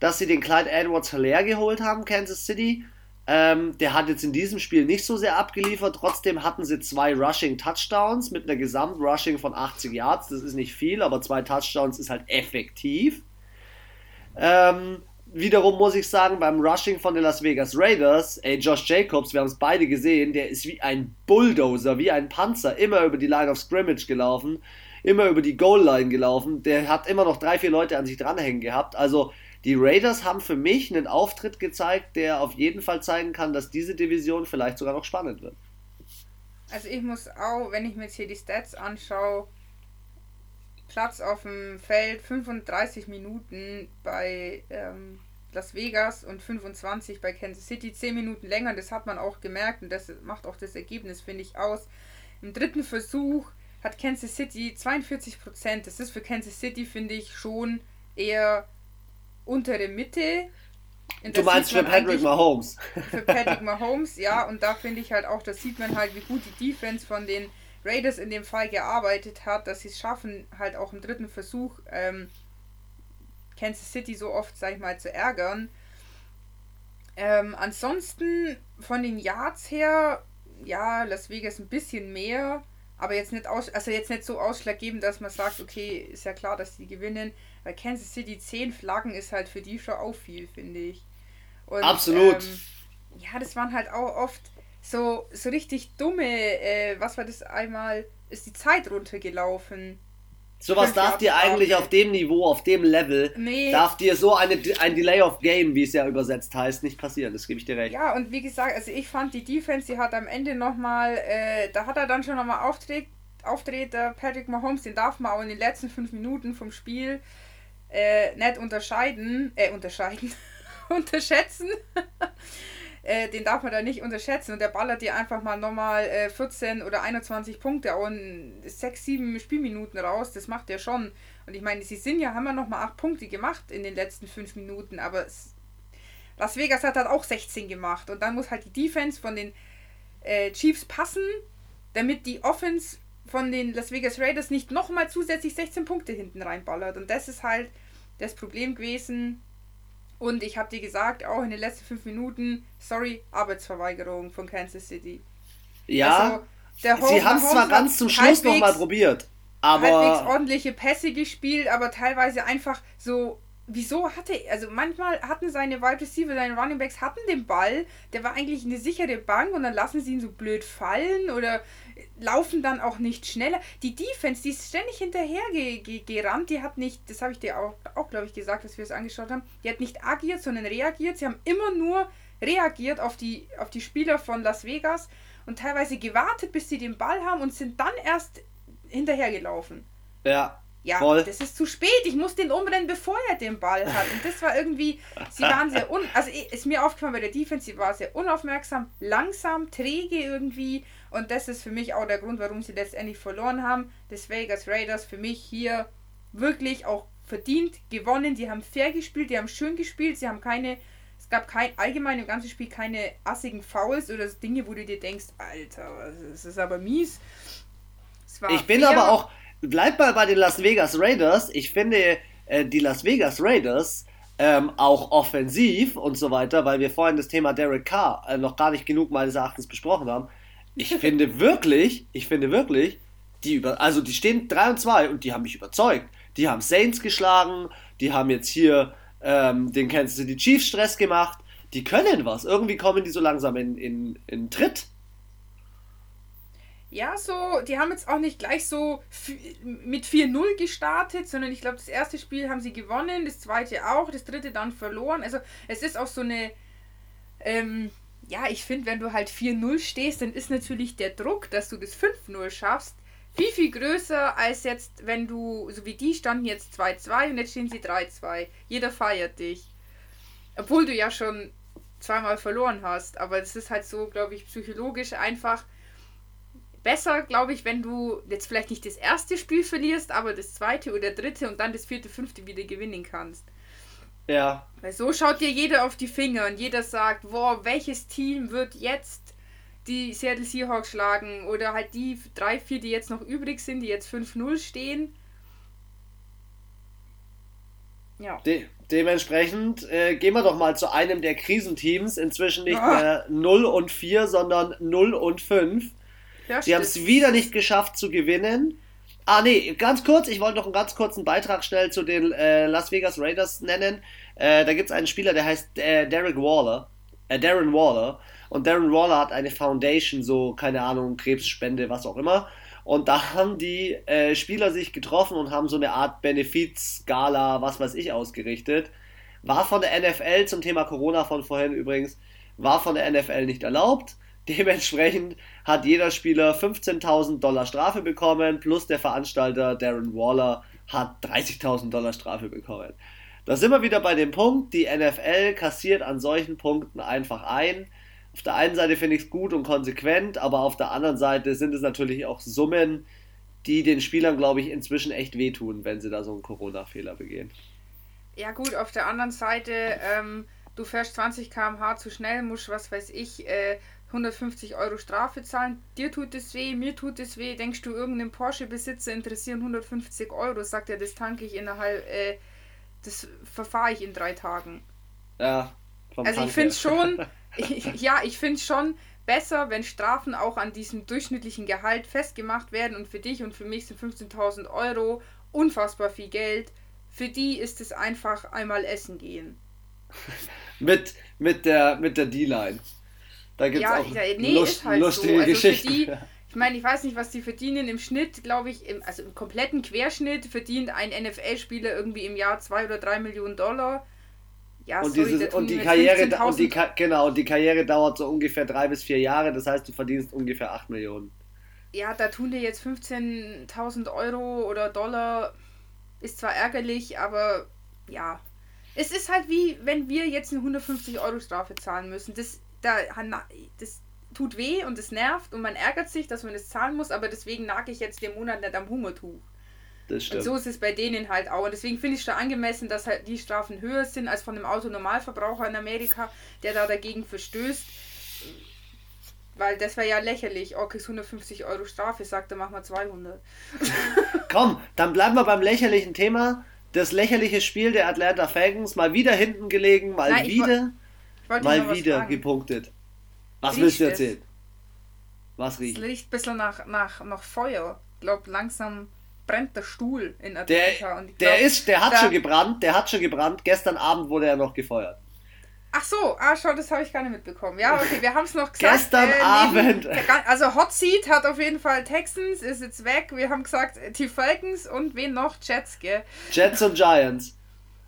dass sie den Clyde Edwards Hilaire geholt haben, Kansas City. Ähm, der hat jetzt in diesem Spiel nicht so sehr abgeliefert. Trotzdem hatten sie zwei Rushing Touchdowns mit einer Gesamtrushing von 80 Yards. Das ist nicht viel, aber zwei Touchdowns ist halt effektiv. Ähm, wiederum muss ich sagen, beim Rushing von den Las Vegas Raiders, ey, Josh Jacobs, wir haben es beide gesehen, der ist wie ein Bulldozer, wie ein Panzer, immer über die Line of Scrimmage gelaufen, immer über die Goal Line gelaufen. Der hat immer noch drei, vier Leute an sich dranhängen gehabt. Also die Raiders haben für mich einen Auftritt gezeigt, der auf jeden Fall zeigen kann, dass diese Division vielleicht sogar noch spannend wird. Also ich muss auch, wenn ich mir jetzt hier die Stats anschaue, Platz auf dem Feld, 35 Minuten bei ähm, Las Vegas und 25 bei Kansas City, 10 Minuten länger. Das hat man auch gemerkt und das macht auch das Ergebnis, finde ich, aus. Im dritten Versuch hat Kansas City 42 Prozent. Das ist für Kansas City, finde ich, schon eher untere Mitte. Du meinst für Patrick Mahomes? Für Patrick Mahomes, ja. Und da finde ich halt auch, das sieht man halt, wie gut die Defense von den Raiders in dem Fall gearbeitet hat, dass sie es schaffen, halt auch im dritten Versuch ähm, Kansas City so oft, sag ich mal, zu ärgern. Ähm, ansonsten von den Yards her, ja, Las Vegas ein bisschen mehr, aber jetzt nicht aus, also jetzt nicht so ausschlaggebend, dass man sagt, okay, ist ja klar, dass die gewinnen. Weil Kansas City 10 Flaggen ist halt für die schon auch viel, finde ich. Und, Absolut. Ähm, ja, das waren halt auch oft so, so richtig dumme, äh, was war das einmal, ist die Zeit runtergelaufen. Sowas darf dir eigentlich auf dem Niveau, auf dem Level, nee. darf dir so eine, ein Delay of Game, wie es ja übersetzt heißt, nicht passieren. Das gebe ich dir recht. Ja, und wie gesagt, also ich fand die Defense, die hat am Ende nochmal, äh, da hat er dann schon nochmal auftritt, auftritt, Patrick Mahomes, den darf man auch in den letzten fünf Minuten vom Spiel äh, nicht unterscheiden, äh, unterscheiden, unterschätzen. äh, den darf man da nicht unterschätzen und der ballert dir einfach mal nochmal äh, 14 oder 21 Punkte und 6, 7 Spielminuten raus, das macht er schon. Und ich meine, sie sind ja, haben ja nochmal 8 Punkte gemacht in den letzten 5 Minuten, aber Las Vegas hat halt auch 16 gemacht und dann muss halt die Defense von den äh, Chiefs passen, damit die Offense von den Las Vegas Raiders nicht nochmal zusätzlich 16 Punkte hinten reinballert. Und das ist halt das Problem gewesen, und ich habe dir gesagt, auch in den letzten fünf Minuten, sorry, Arbeitsverweigerung von Kansas City. Ja, also, sie haben es zwar ganz zum Schluss nochmal probiert, aber. Halbwegs ordentliche Pässe gespielt, aber teilweise einfach so. Wieso hatte, also manchmal hatten seine Wide Receiver, seine Running Backs hatten den Ball, der war eigentlich eine sichere Bank und dann lassen sie ihn so blöd fallen oder laufen dann auch nicht schneller. Die Defense, die ist ständig hinterher ge ge gerannt. Die hat nicht, das habe ich dir auch, auch glaube ich, gesagt, dass wir es angeschaut haben. Die hat nicht agiert, sondern reagiert. Sie haben immer nur reagiert auf die, auf die Spieler von Las Vegas und teilweise gewartet, bis sie den Ball haben und sind dann erst hinterhergelaufen. Ja. Ja, voll. das ist zu spät. Ich muss den umrennen, bevor er den Ball hat. Und das war irgendwie, sie waren sehr un, also ist mir aufgefallen bei der Defense, sie war sehr unaufmerksam, langsam, träge irgendwie und das ist für mich auch der Grund, warum sie letztendlich verloren haben. Das Vegas Raiders für mich hier wirklich auch verdient gewonnen. Die haben fair gespielt, die haben schön gespielt, sie haben keine, es gab kein allgemein im ganzen Spiel keine assigen Fouls oder Dinge, wo du dir denkst, Alter, das ist aber mies. ich bin fair. aber auch, bleib mal bei den Las Vegas Raiders. Ich finde, äh, die Las Vegas Raiders ähm, auch offensiv und so weiter, weil wir vorhin das Thema Derek Carr äh, noch gar nicht genug meines Erachtens besprochen haben ich finde wirklich, ich finde wirklich, die über, also die stehen 3 und 2 und die haben mich überzeugt. Die haben Saints geschlagen, die haben jetzt hier ähm, den Kansas City Chiefs Stress gemacht. Die können was. Irgendwie kommen die so langsam in, in, in Tritt. Ja, so, die haben jetzt auch nicht gleich so mit 4-0 gestartet, sondern ich glaube, das erste Spiel haben sie gewonnen, das zweite auch, das dritte dann verloren. Also es ist auch so eine, ähm, ja, ich finde, wenn du halt 4-0 stehst, dann ist natürlich der Druck, dass du das 5-0 schaffst, viel, viel größer als jetzt, wenn du, so wie die standen jetzt 2-2 und jetzt stehen sie 3-2. Jeder feiert dich. Obwohl du ja schon zweimal verloren hast. Aber das ist halt so, glaube ich, psychologisch einfach besser, glaube ich, wenn du jetzt vielleicht nicht das erste Spiel verlierst, aber das zweite oder dritte und dann das vierte, fünfte wieder gewinnen kannst. Ja. Weil so schaut dir jeder auf die Finger und jeder sagt, boah, welches Team wird jetzt die Seattle Seahawks schlagen oder halt die drei, vier, die jetzt noch übrig sind, die jetzt 5-0 stehen. Ja. De dementsprechend äh, gehen wir doch mal zu einem der Krisenteams. Inzwischen nicht ah. mehr 0 und 4, sondern 0 und 5. Ja, die haben es wieder nicht geschafft zu gewinnen. Ah, nee, ganz kurz, ich wollte noch einen ganz kurzen Beitrag schnell zu den äh, Las Vegas Raiders nennen. Äh, da gibt es einen Spieler, der heißt äh, Derek Waller, äh, Darren Waller. Und Darren Waller hat eine Foundation, so, keine Ahnung, Krebsspende, was auch immer. Und da haben die äh, Spieler sich getroffen und haben so eine Art Benefizskala, was weiß ich, ausgerichtet. War von der NFL zum Thema Corona von vorhin übrigens, war von der NFL nicht erlaubt. Dementsprechend hat jeder Spieler 15.000 Dollar Strafe bekommen, plus der Veranstalter Darren Waller hat 30.000 Dollar Strafe bekommen. Da sind wir wieder bei dem Punkt, die NFL kassiert an solchen Punkten einfach ein. Auf der einen Seite finde ich es gut und konsequent, aber auf der anderen Seite sind es natürlich auch Summen, die den Spielern, glaube ich, inzwischen echt wehtun, wenn sie da so einen Corona-Fehler begehen. Ja gut, auf der anderen Seite, ähm, du fährst 20 km/h zu schnell, musst, was weiß ich, äh, 150 Euro Strafe zahlen. Dir tut es weh, mir tut es weh. Denkst du, irgendeinem Porsche-Besitzer interessieren 150 Euro? Sagt er, das tanke ich innerhalb, äh, das verfahre ich in drei Tagen. Ja. Also ich finde es schon, ich, ja, ich finde schon besser, wenn Strafen auch an diesem durchschnittlichen Gehalt festgemacht werden und für dich und für mich sind 15.000 Euro unfassbar viel Geld. Für die ist es einfach einmal essen gehen. mit, mit der, mit der D-Line. Da gibt es ja, auch ja, nee, Lust, halt lustige so. also Geschichten. Die, ich meine, ich weiß nicht, was die verdienen. Im Schnitt, glaube ich, im, also im kompletten Querschnitt verdient ein NFL-Spieler irgendwie im Jahr 2 oder 3 Millionen Dollar. Ja, und, sorry, dieses, und die Karriere und die, genau, und die Karriere dauert so ungefähr drei bis vier Jahre, das heißt, du verdienst ungefähr 8 Millionen. Ja, da tun dir jetzt 15.000 Euro oder Dollar, ist zwar ärgerlich, aber ja. Es ist halt wie, wenn wir jetzt eine 150 Euro Strafe zahlen müssen. Das da, das tut weh und es nervt und man ärgert sich, dass man es zahlen muss, aber deswegen nage ich jetzt den Monat nicht am Hungertuch. Das stimmt. Und so ist es bei denen halt auch. Und deswegen finde ich es da angemessen, dass halt die Strafen höher sind als von einem Autonormalverbraucher in Amerika, der da dagegen verstößt. Weil das wäre ja lächerlich. Oh, kriegst 150 Euro Strafe, sagt er, mach mal 200. Komm, dann bleiben wir beim lächerlichen Thema. Das lächerliche Spiel der Atlanta Falcons, mal wieder hinten gelegen, mal Nein, wieder mal wieder fragen. gepunktet. Was riecht willst du erzählen? Es? Was riecht? Es riecht ein bisschen nach, nach, nach Feuer. Ich glaube, langsam brennt der Stuhl in Atlanta. Der, glaub, der, ist, der hat schon gebrannt, der hat schon gebrannt. Gestern Abend wurde er noch gefeuert. Ach so, ah, schau, das habe ich gar nicht mitbekommen. Ja, okay, wir haben es noch gesagt. Gestern äh, Abend. Der, also Hot Seat hat auf jeden Fall Texans, ist jetzt weg. Wir haben gesagt die Falcons und wen noch? Jets, gell? Jets und Giants.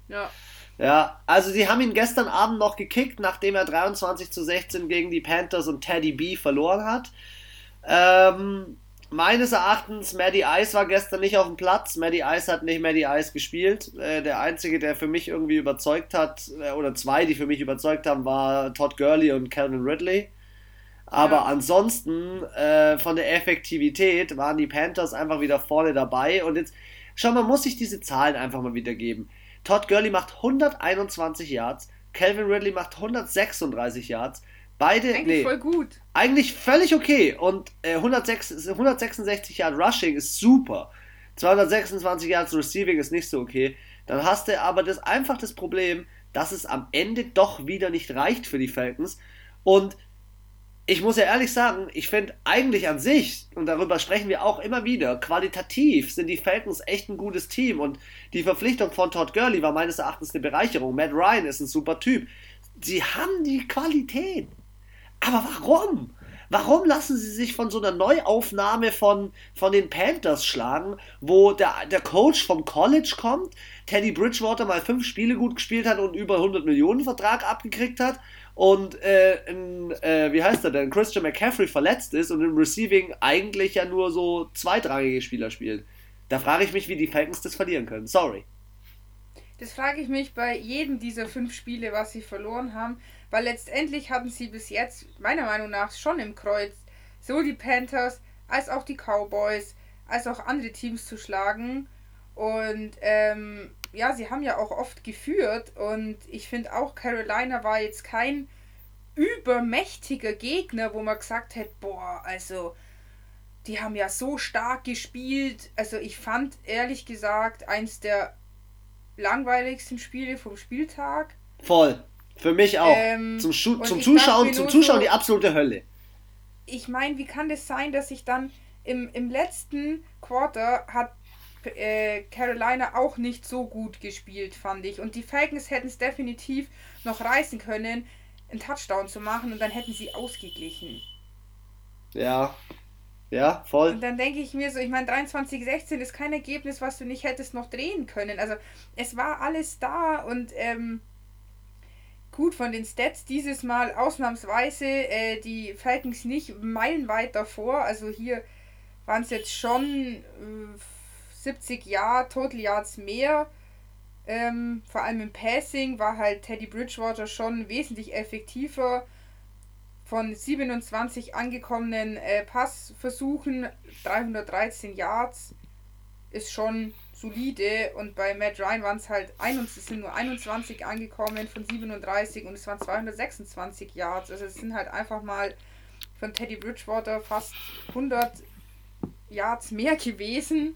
Ja. Ja, also sie haben ihn gestern Abend noch gekickt, nachdem er 23 zu 16 gegen die Panthers und Teddy B verloren hat. Ähm, meines Erachtens, Maddie Ice war gestern nicht auf dem Platz. Maddie Ice hat nicht Maddie Ice gespielt. Äh, der einzige, der für mich irgendwie überzeugt hat, äh, oder zwei, die für mich überzeugt haben, war Todd Gurley und Calvin Ridley. Aber ja. ansonsten, äh, von der Effektivität waren die Panthers einfach wieder vorne dabei. Und jetzt, schau, man muss sich diese Zahlen einfach mal wiedergeben. Todd Gurley macht 121 Yards, Calvin Ridley macht 136 Yards. Beide, eigentlich nee, voll gut. Eigentlich völlig okay. Und äh, 106, 166 Yards Rushing ist super. 226 Yards Receiving ist nicht so okay. Dann hast du aber das einfach das Problem, dass es am Ende doch wieder nicht reicht für die Falcons. Und ich muss ja ehrlich sagen, ich finde eigentlich an sich, und darüber sprechen wir auch immer wieder, qualitativ sind die Falcons echt ein gutes Team und die Verpflichtung von Todd Gurley war meines Erachtens eine Bereicherung. Matt Ryan ist ein super Typ. Sie haben die Qualität. Aber warum? Warum lassen sie sich von so einer Neuaufnahme von, von den Panthers schlagen, wo der, der Coach vom College kommt, Teddy Bridgewater mal fünf Spiele gut gespielt hat und über 100 Millionen Vertrag abgekriegt hat und äh, in, äh, wie heißt er denn, Christian McCaffrey verletzt ist und im Receiving eigentlich ja nur so zweitrangige Spieler spielt. Da frage ich mich, wie die Falcons das verlieren können. Sorry. Das frage ich mich bei jedem dieser fünf Spiele, was sie verloren haben, weil letztendlich hatten sie bis jetzt, meiner Meinung nach, schon im Kreuz so die Panthers als auch die Cowboys, als auch andere Teams zu schlagen. Und ähm, ja, sie haben ja auch oft geführt und ich finde auch, Carolina war jetzt kein übermächtiger Gegner, wo man gesagt hätte, boah, also die haben ja so stark gespielt. Also ich fand ehrlich gesagt eins der langweiligsten Spiele vom Spieltag. Voll. Für mich auch. Ähm, zum, Schu zum Zuschauen, zum Zuschauen so, die absolute Hölle. Ich meine, wie kann das sein, dass ich dann im, im letzten Quarter hat äh, Carolina auch nicht so gut gespielt, fand ich. Und die Falcons hätten es definitiv noch reißen können, einen Touchdown zu machen und dann hätten sie ausgeglichen. Ja. Ja, voll. Und dann denke ich mir so, ich meine, 23-16 ist kein Ergebnis, was du nicht hättest noch drehen können. Also es war alles da und ähm, gut von den Stats dieses Mal ausnahmsweise äh, die Falcons nicht meilenweit davor. Also hier waren es jetzt schon äh, 70 Jahre, Total Yards mehr. Ähm, vor allem im Passing war halt Teddy Bridgewater schon wesentlich effektiver. Von 27 angekommenen äh, Passversuchen, 313 Yards, ist schon solide. Und bei Matt Ryan waren es halt es sind nur 21 angekommen von 37 und es waren 226 Yards. Also es sind halt einfach mal von Teddy Bridgewater fast 100 Yards mehr gewesen.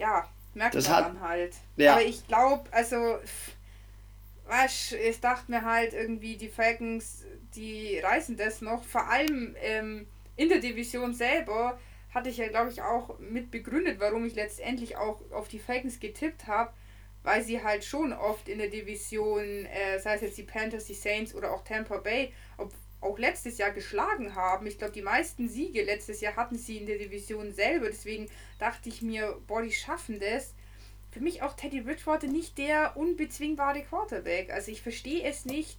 Ja, merkt das man dann halt. Ja. Aber ich glaube, also, weißt, ich dachte mir halt irgendwie, die Falcons, die reißen das noch. Vor allem ähm, in der Division selber hatte ich ja, glaube ich, auch mit begründet, warum ich letztendlich auch auf die Falcons getippt habe, weil sie halt schon oft in der Division, äh, sei es jetzt die Panthers, die Saints oder auch Tampa Bay, ob, auch letztes Jahr geschlagen haben. Ich glaube, die meisten Siege letztes Jahr hatten sie in der Division selber. Deswegen dachte ich mir, boah, die schaffen das. Für mich auch Teddy Bridgewater nicht der unbezwingbare Quarterback. Also ich verstehe es nicht,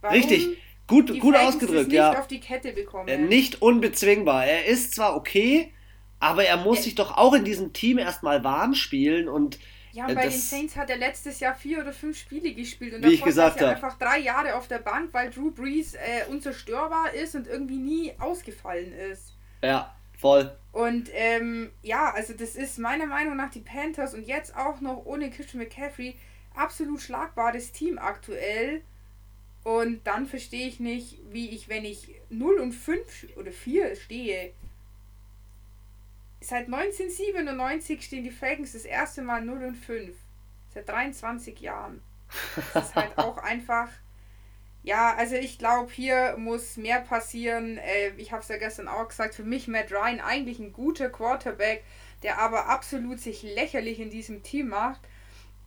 warum Richtig. Gut, gut ausgedrückt, nicht ja. auf die Kette bekommen. Äh, nicht unbezwingbar. Er ist zwar okay, aber er muss er sich doch auch in diesem Team erstmal warm spielen und ja, und äh, bei den Saints hat er letztes Jahr vier oder fünf Spiele gespielt und wie ich gesagt er einfach drei Jahre auf der Bank, weil Drew Brees äh, unzerstörbar ist und irgendwie nie ausgefallen ist. Ja, voll. Und ähm, ja, also das ist meiner Meinung nach die Panthers und jetzt auch noch ohne Christian McCaffrey absolut schlagbares Team aktuell. Und dann verstehe ich nicht, wie ich, wenn ich 0 und 5 oder 4 stehe, Seit 1997 stehen die Falcons das erste Mal 0 und 5. Seit 23 Jahren. Das ist halt auch einfach. Ja, also ich glaube, hier muss mehr passieren. Äh, ich habe es ja gestern auch gesagt, für mich Matt Ryan eigentlich ein guter Quarterback, der aber absolut sich lächerlich in diesem Team macht.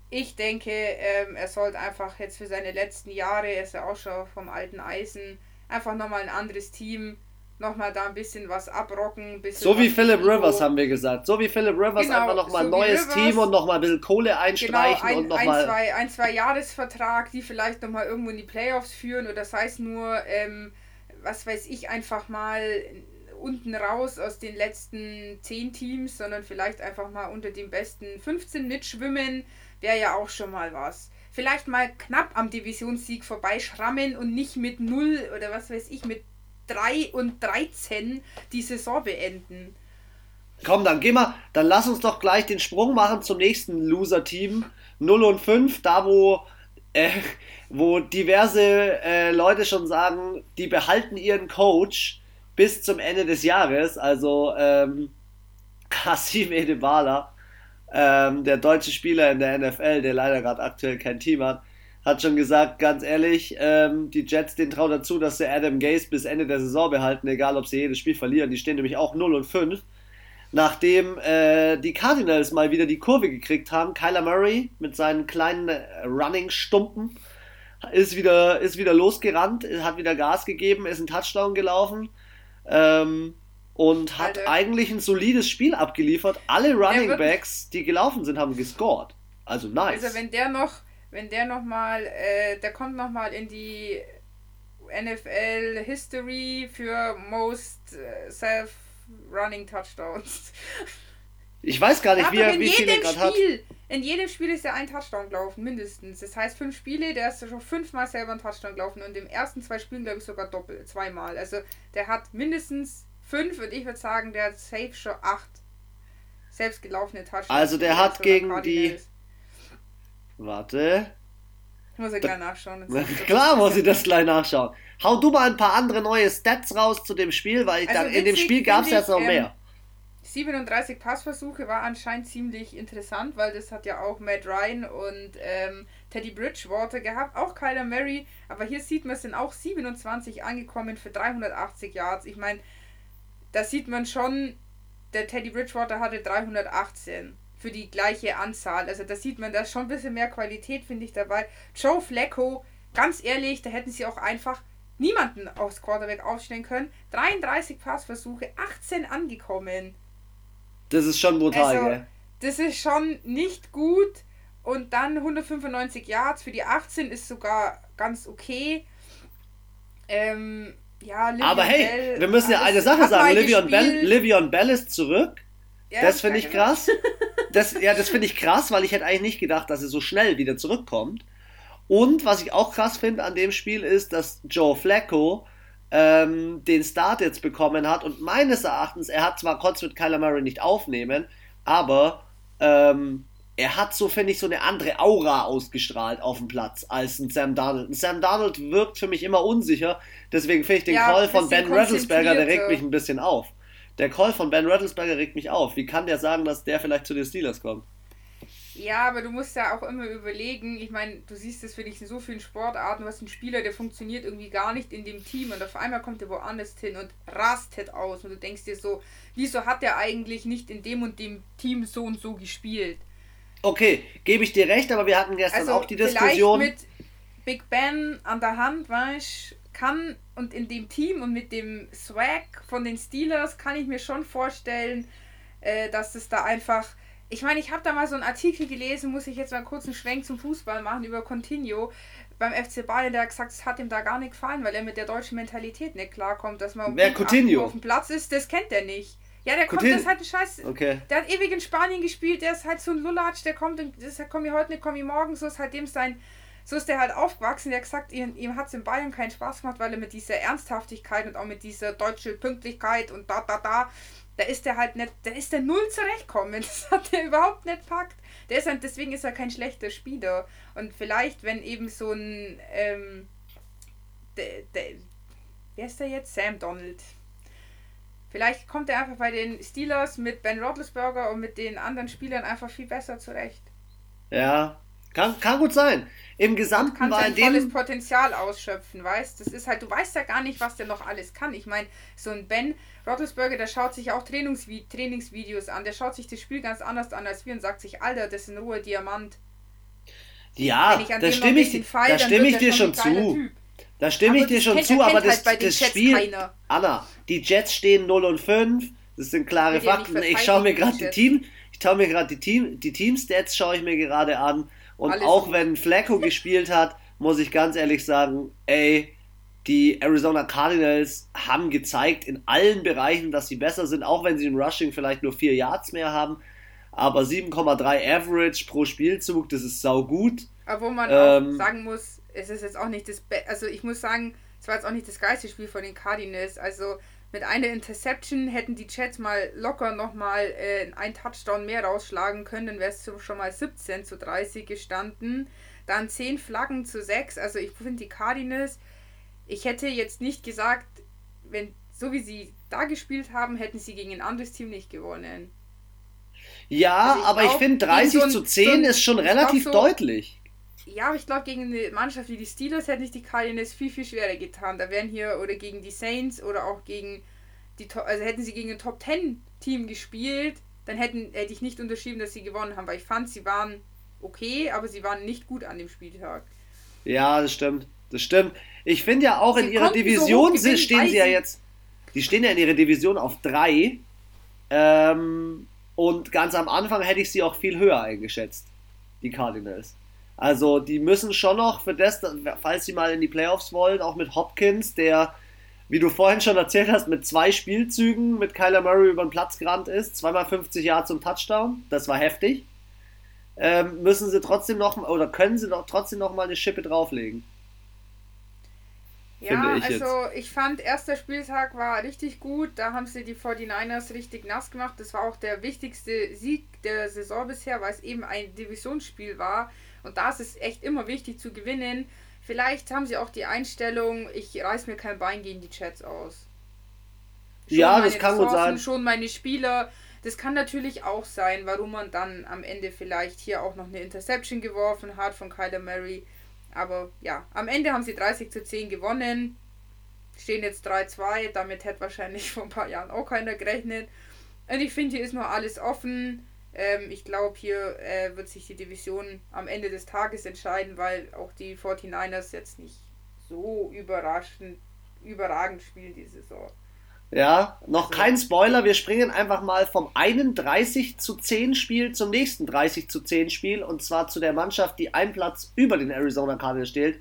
Ich denke, ähm, er sollte einfach jetzt für seine letzten Jahre, er ist ja auch schon vom alten Eisen, einfach nochmal ein anderes Team nochmal da ein bisschen was abrocken. Bisschen so wie Philip. Rivers haben wir gesagt. So wie Philip Rivers genau, einfach nochmal so ein neues Rivers, Team und nochmal ein bisschen Kohle genau, einstreichen genau, ein, und nochmal. Ein, zwei, ein, zwei Jahresvertrag, die vielleicht nochmal irgendwo in die Playoffs führen oder das heißt nur, ähm, was weiß ich, einfach mal unten raus aus den letzten 10 Teams, sondern vielleicht einfach mal unter den besten 15 mitschwimmen, wäre ja auch schon mal was. Vielleicht mal knapp am Divisionssieg vorbeischrammen und nicht mit 0 oder was weiß ich, mit 3 und 13 die Saison beenden. Komm, dann gehen wir, dann lass uns doch gleich den Sprung machen zum nächsten Loser-Team. 0 und 5, da wo, äh, wo diverse äh, Leute schon sagen, die behalten ihren Coach bis zum Ende des Jahres. Also ähm, Edebala, ähm, der deutsche Spieler in der NFL, der leider gerade aktuell kein Team hat, hat schon gesagt, ganz ehrlich, ähm, die Jets, den trauen dazu, dass sie Adam Gaze bis Ende der Saison behalten, egal ob sie jedes Spiel verlieren. Die stehen nämlich auch 0 und 5. Nachdem äh, die Cardinals mal wieder die Kurve gekriegt haben, Kyler Murray mit seinen kleinen äh, Running-Stumpen ist wieder, ist wieder losgerannt, hat wieder Gas gegeben, ist ein Touchdown gelaufen. Ähm, und hat Alter. eigentlich ein solides Spiel abgeliefert. Alle Running Backs, die gelaufen sind, haben gescored. Also nice. Also wenn der noch wenn der nochmal, äh, der kommt nochmal in die NFL History für Most äh, Self-Running Touchdowns. Ich weiß gar nicht, wie, er, wie viele gerade hat. In jedem Spiel ist er ein Touchdown gelaufen, mindestens. Das heißt, fünf Spiele, der ist schon fünfmal selber ein Touchdown gelaufen und im ersten zwei Spielen, glaube ich, sogar doppelt, zweimal. Also der hat mindestens fünf und ich würde sagen, der hat safe schon acht selbst gelaufene Touchdowns. Also der hat gegen die Warte. Ich muss ja gleich nachschauen. Klar muss ich das gleich nachschauen. Hau du mal ein paar andere neue Stats raus zu dem Spiel, weil also dann, in dem Spiel gab es jetzt noch ähm, mehr. 37 Passversuche war anscheinend ziemlich interessant, weil das hat ja auch Matt Ryan und ähm, Teddy Bridgewater gehabt, auch Kyler Murray, aber hier sieht man es sind auch 27 angekommen für 380 Yards. Ich meine, da sieht man schon, der Teddy Bridgewater hatte 318 für die gleiche Anzahl. Also da sieht man da schon ein bisschen mehr Qualität, finde ich, dabei. Joe Flacco, ganz ehrlich, da hätten sie auch einfach niemanden aufs Quarterback aufstellen können. 33 Passversuche, 18 angekommen. Das ist schon brutal, also, gell? Das ist schon nicht gut. Und dann 195 Yards für die 18 ist sogar ganz okay. Ähm, ja, Livion Aber hey, Bell, wir müssen ja eine Sache sagen. Livion Bell, Livion Bell ist zurück. Ja, das finde ich krass. Das, ja, das finde ich krass, weil ich hätte eigentlich nicht gedacht, dass er so schnell wieder zurückkommt. Und was ich auch krass finde an dem Spiel ist, dass Joe Flacco ähm, den Start jetzt bekommen hat und meines Erachtens, er hat zwar kurz mit Kyler Murray nicht aufnehmen, aber ähm, er hat so, finde ich, so eine andere Aura ausgestrahlt auf dem Platz als ein Sam Darnold. Ein Sam Darnold wirkt für mich immer unsicher, deswegen finde ich den ja, Call von Ben Rattlesberger, der regt mich ein bisschen auf. Der Call von Ben Rattlesberger regt mich auf. Wie kann der sagen, dass der vielleicht zu den Steelers kommt? Ja, aber du musst ja auch immer überlegen, ich meine, du siehst es, finde ich, in so vielen Sportarten, was ein Spieler, der funktioniert irgendwie gar nicht in dem Team und auf einmal kommt er woanders hin und rastet aus und du denkst dir so, wieso hat er eigentlich nicht in dem und dem Team so und so gespielt? Okay, gebe ich dir recht, aber wir hatten gestern also auch die Diskussion. mit Big Ben an der Hand, weißt kann und in dem Team und mit dem Swag von den Steelers kann ich mir schon vorstellen, äh, dass es da einfach. Ich meine, ich habe da mal so einen Artikel gelesen, muss ich jetzt mal kurz einen Schwenk zum Fußball machen über Continuo beim FC Bayern, der hat gesagt, es hat ihm da gar nicht gefallen, weil er mit der deutschen Mentalität nicht klarkommt, dass man Wer Coutinho? auf dem Platz ist, das kennt er nicht. Ja, der kommt, das ist halt ein Scheiß. Okay. Der hat ewig in Spanien gespielt, der ist halt so ein Lullatsch, der kommt, und das komme ich heute nicht, komme ich morgen, so ist halt dem sein so ist er halt aufgewachsen. Der hat gesagt, ihm, ihm hat es in Bayern keinen Spaß gemacht, weil er mit dieser Ernsthaftigkeit und auch mit dieser deutschen Pünktlichkeit und da, da, da, da ist er halt nicht, da ist der null zurechtkommen. Das hat er überhaupt nicht packt. Der ist halt, deswegen ist er kein schlechter Spieler. Und vielleicht, wenn eben so ein, ähm, der, der, wer ist der jetzt? Sam Donald. Vielleicht kommt er einfach bei den Steelers mit Ben Roethlisberger und mit den anderen Spielern einfach viel besser zurecht. Ja, kann, kann gut sein. Im Gesamten kann war in dem volles Potenzial ausschöpfen, weißt? Das ist halt, du weißt ja gar nicht, was der noch alles kann. Ich meine, so ein Ben Roethlisberger, der schaut sich auch Trainingsvi Trainingsvideos an, der schaut sich das Spiel ganz anders an als wir und sagt sich, Alter, das ist ein roher Diamant. Ja, da stimme ich, Fall, da stimme ich dir schon zu. Da stimme ich dir schon zu, aber das, halt das Spiel. Keiner. Anna, die Jets stehen 0 und 5. Das sind klare Fakten. Ich schaue mir gerade die Team, ich schaue mir gerade die Team, die Team-Stats schaue ich mir gerade an. Und Alles auch wenn Flacco gespielt hat, muss ich ganz ehrlich sagen, ey, die Arizona Cardinals haben gezeigt in allen Bereichen, dass sie besser sind, auch wenn sie im Rushing vielleicht nur 4 Yards mehr haben. Aber 7,3 Average pro Spielzug, das ist sau gut. Aber wo man ähm, auch sagen muss, es ist jetzt auch nicht das Be also ich muss sagen, es war jetzt auch nicht das geilste Spiel von den Cardinals. Also mit einer Interception hätten die Jets mal locker nochmal äh, ein Touchdown mehr rausschlagen können, dann wäre es schon mal 17 zu 30 gestanden. Dann 10 Flaggen zu 6. Also ich finde die Cardinals, ich hätte jetzt nicht gesagt, wenn so wie sie da gespielt haben, hätten sie gegen ein anderes Team nicht gewonnen. Ja, also ich aber glaub, ich finde 30 so ein, zu 10 so ein, ist schon relativ so, deutlich. Ja, aber ich glaube, gegen eine Mannschaft wie die Steelers hätten sich die Cardinals viel, viel schwerer getan. Da wären hier, oder gegen die Saints oder auch gegen die, also hätten sie gegen ein Top 10 Team gespielt, dann hätten, hätte ich nicht unterschrieben, dass sie gewonnen haben, weil ich fand, sie waren okay, aber sie waren nicht gut an dem Spieltag. Ja, das stimmt. Das stimmt. Ich finde ja auch sie in ihrer Division so stehen sie ja jetzt, die stehen ja in ihrer Division auf 3. Ähm, und ganz am Anfang hätte ich sie auch viel höher eingeschätzt, die Cardinals. Also die müssen schon noch für das, falls sie mal in die Playoffs wollen, auch mit Hopkins, der, wie du vorhin schon erzählt hast, mit zwei Spielzügen mit Kyler Murray über den Platz gerannt ist, zweimal 50 Jahre zum Touchdown, das war heftig, ähm, müssen sie trotzdem noch, oder können sie doch trotzdem noch mal eine Schippe drauflegen. Ja, ich also jetzt. ich fand, erster Spieltag war richtig gut. Da haben sie die 49ers richtig nass gemacht. Das war auch der wichtigste Sieg der Saison bisher, weil es eben ein Divisionsspiel war. Und da ist es echt immer wichtig zu gewinnen. Vielleicht haben sie auch die Einstellung, ich reiß mir kein Bein gegen die Chats aus. Schon ja, das kann gut sein. Schon meine Spieler. Das kann natürlich auch sein, warum man dann am Ende vielleicht hier auch noch eine Interception geworfen hat von Kyler Murray. Aber ja, am Ende haben sie 30 zu 10 gewonnen. Stehen jetzt 3-2. Damit hätte wahrscheinlich vor ein paar Jahren auch keiner gerechnet. Und ich finde, hier ist noch alles offen. Ähm, ich glaube, hier äh, wird sich die Division am Ende des Tages entscheiden, weil auch die 49ers jetzt nicht so überraschend, überragend spielen diese Saison. Ja, noch also, kein Spoiler. Wir springen einfach mal vom einen 30 zu 10 Spiel zum nächsten 30 zu 10 Spiel und zwar zu der Mannschaft, die einen Platz über den Arizona Cardinals steht.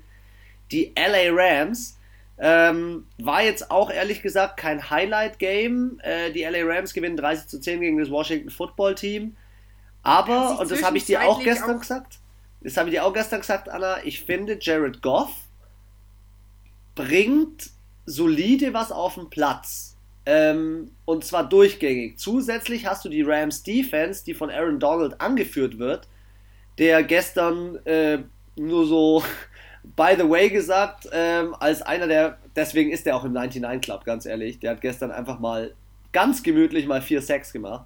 Die LA Rams. Ähm, war jetzt auch ehrlich gesagt kein Highlight-Game. Äh, die LA Rams gewinnen 30 zu 10 gegen das Washington Football Team. Aber, und das habe ich dir auch gestern auch gesagt, das habe ich dir auch gestern gesagt, Anna, ich finde, Jared Goff bringt solide was auf den Platz. Ähm, und zwar durchgängig. Zusätzlich hast du die Rams Defense, die von Aaron Donald angeführt wird, der gestern äh, nur so by the way gesagt, ähm, als einer der, deswegen ist er auch im 99 Club, ganz ehrlich. Der hat gestern einfach mal ganz gemütlich mal 4 Sex gemacht.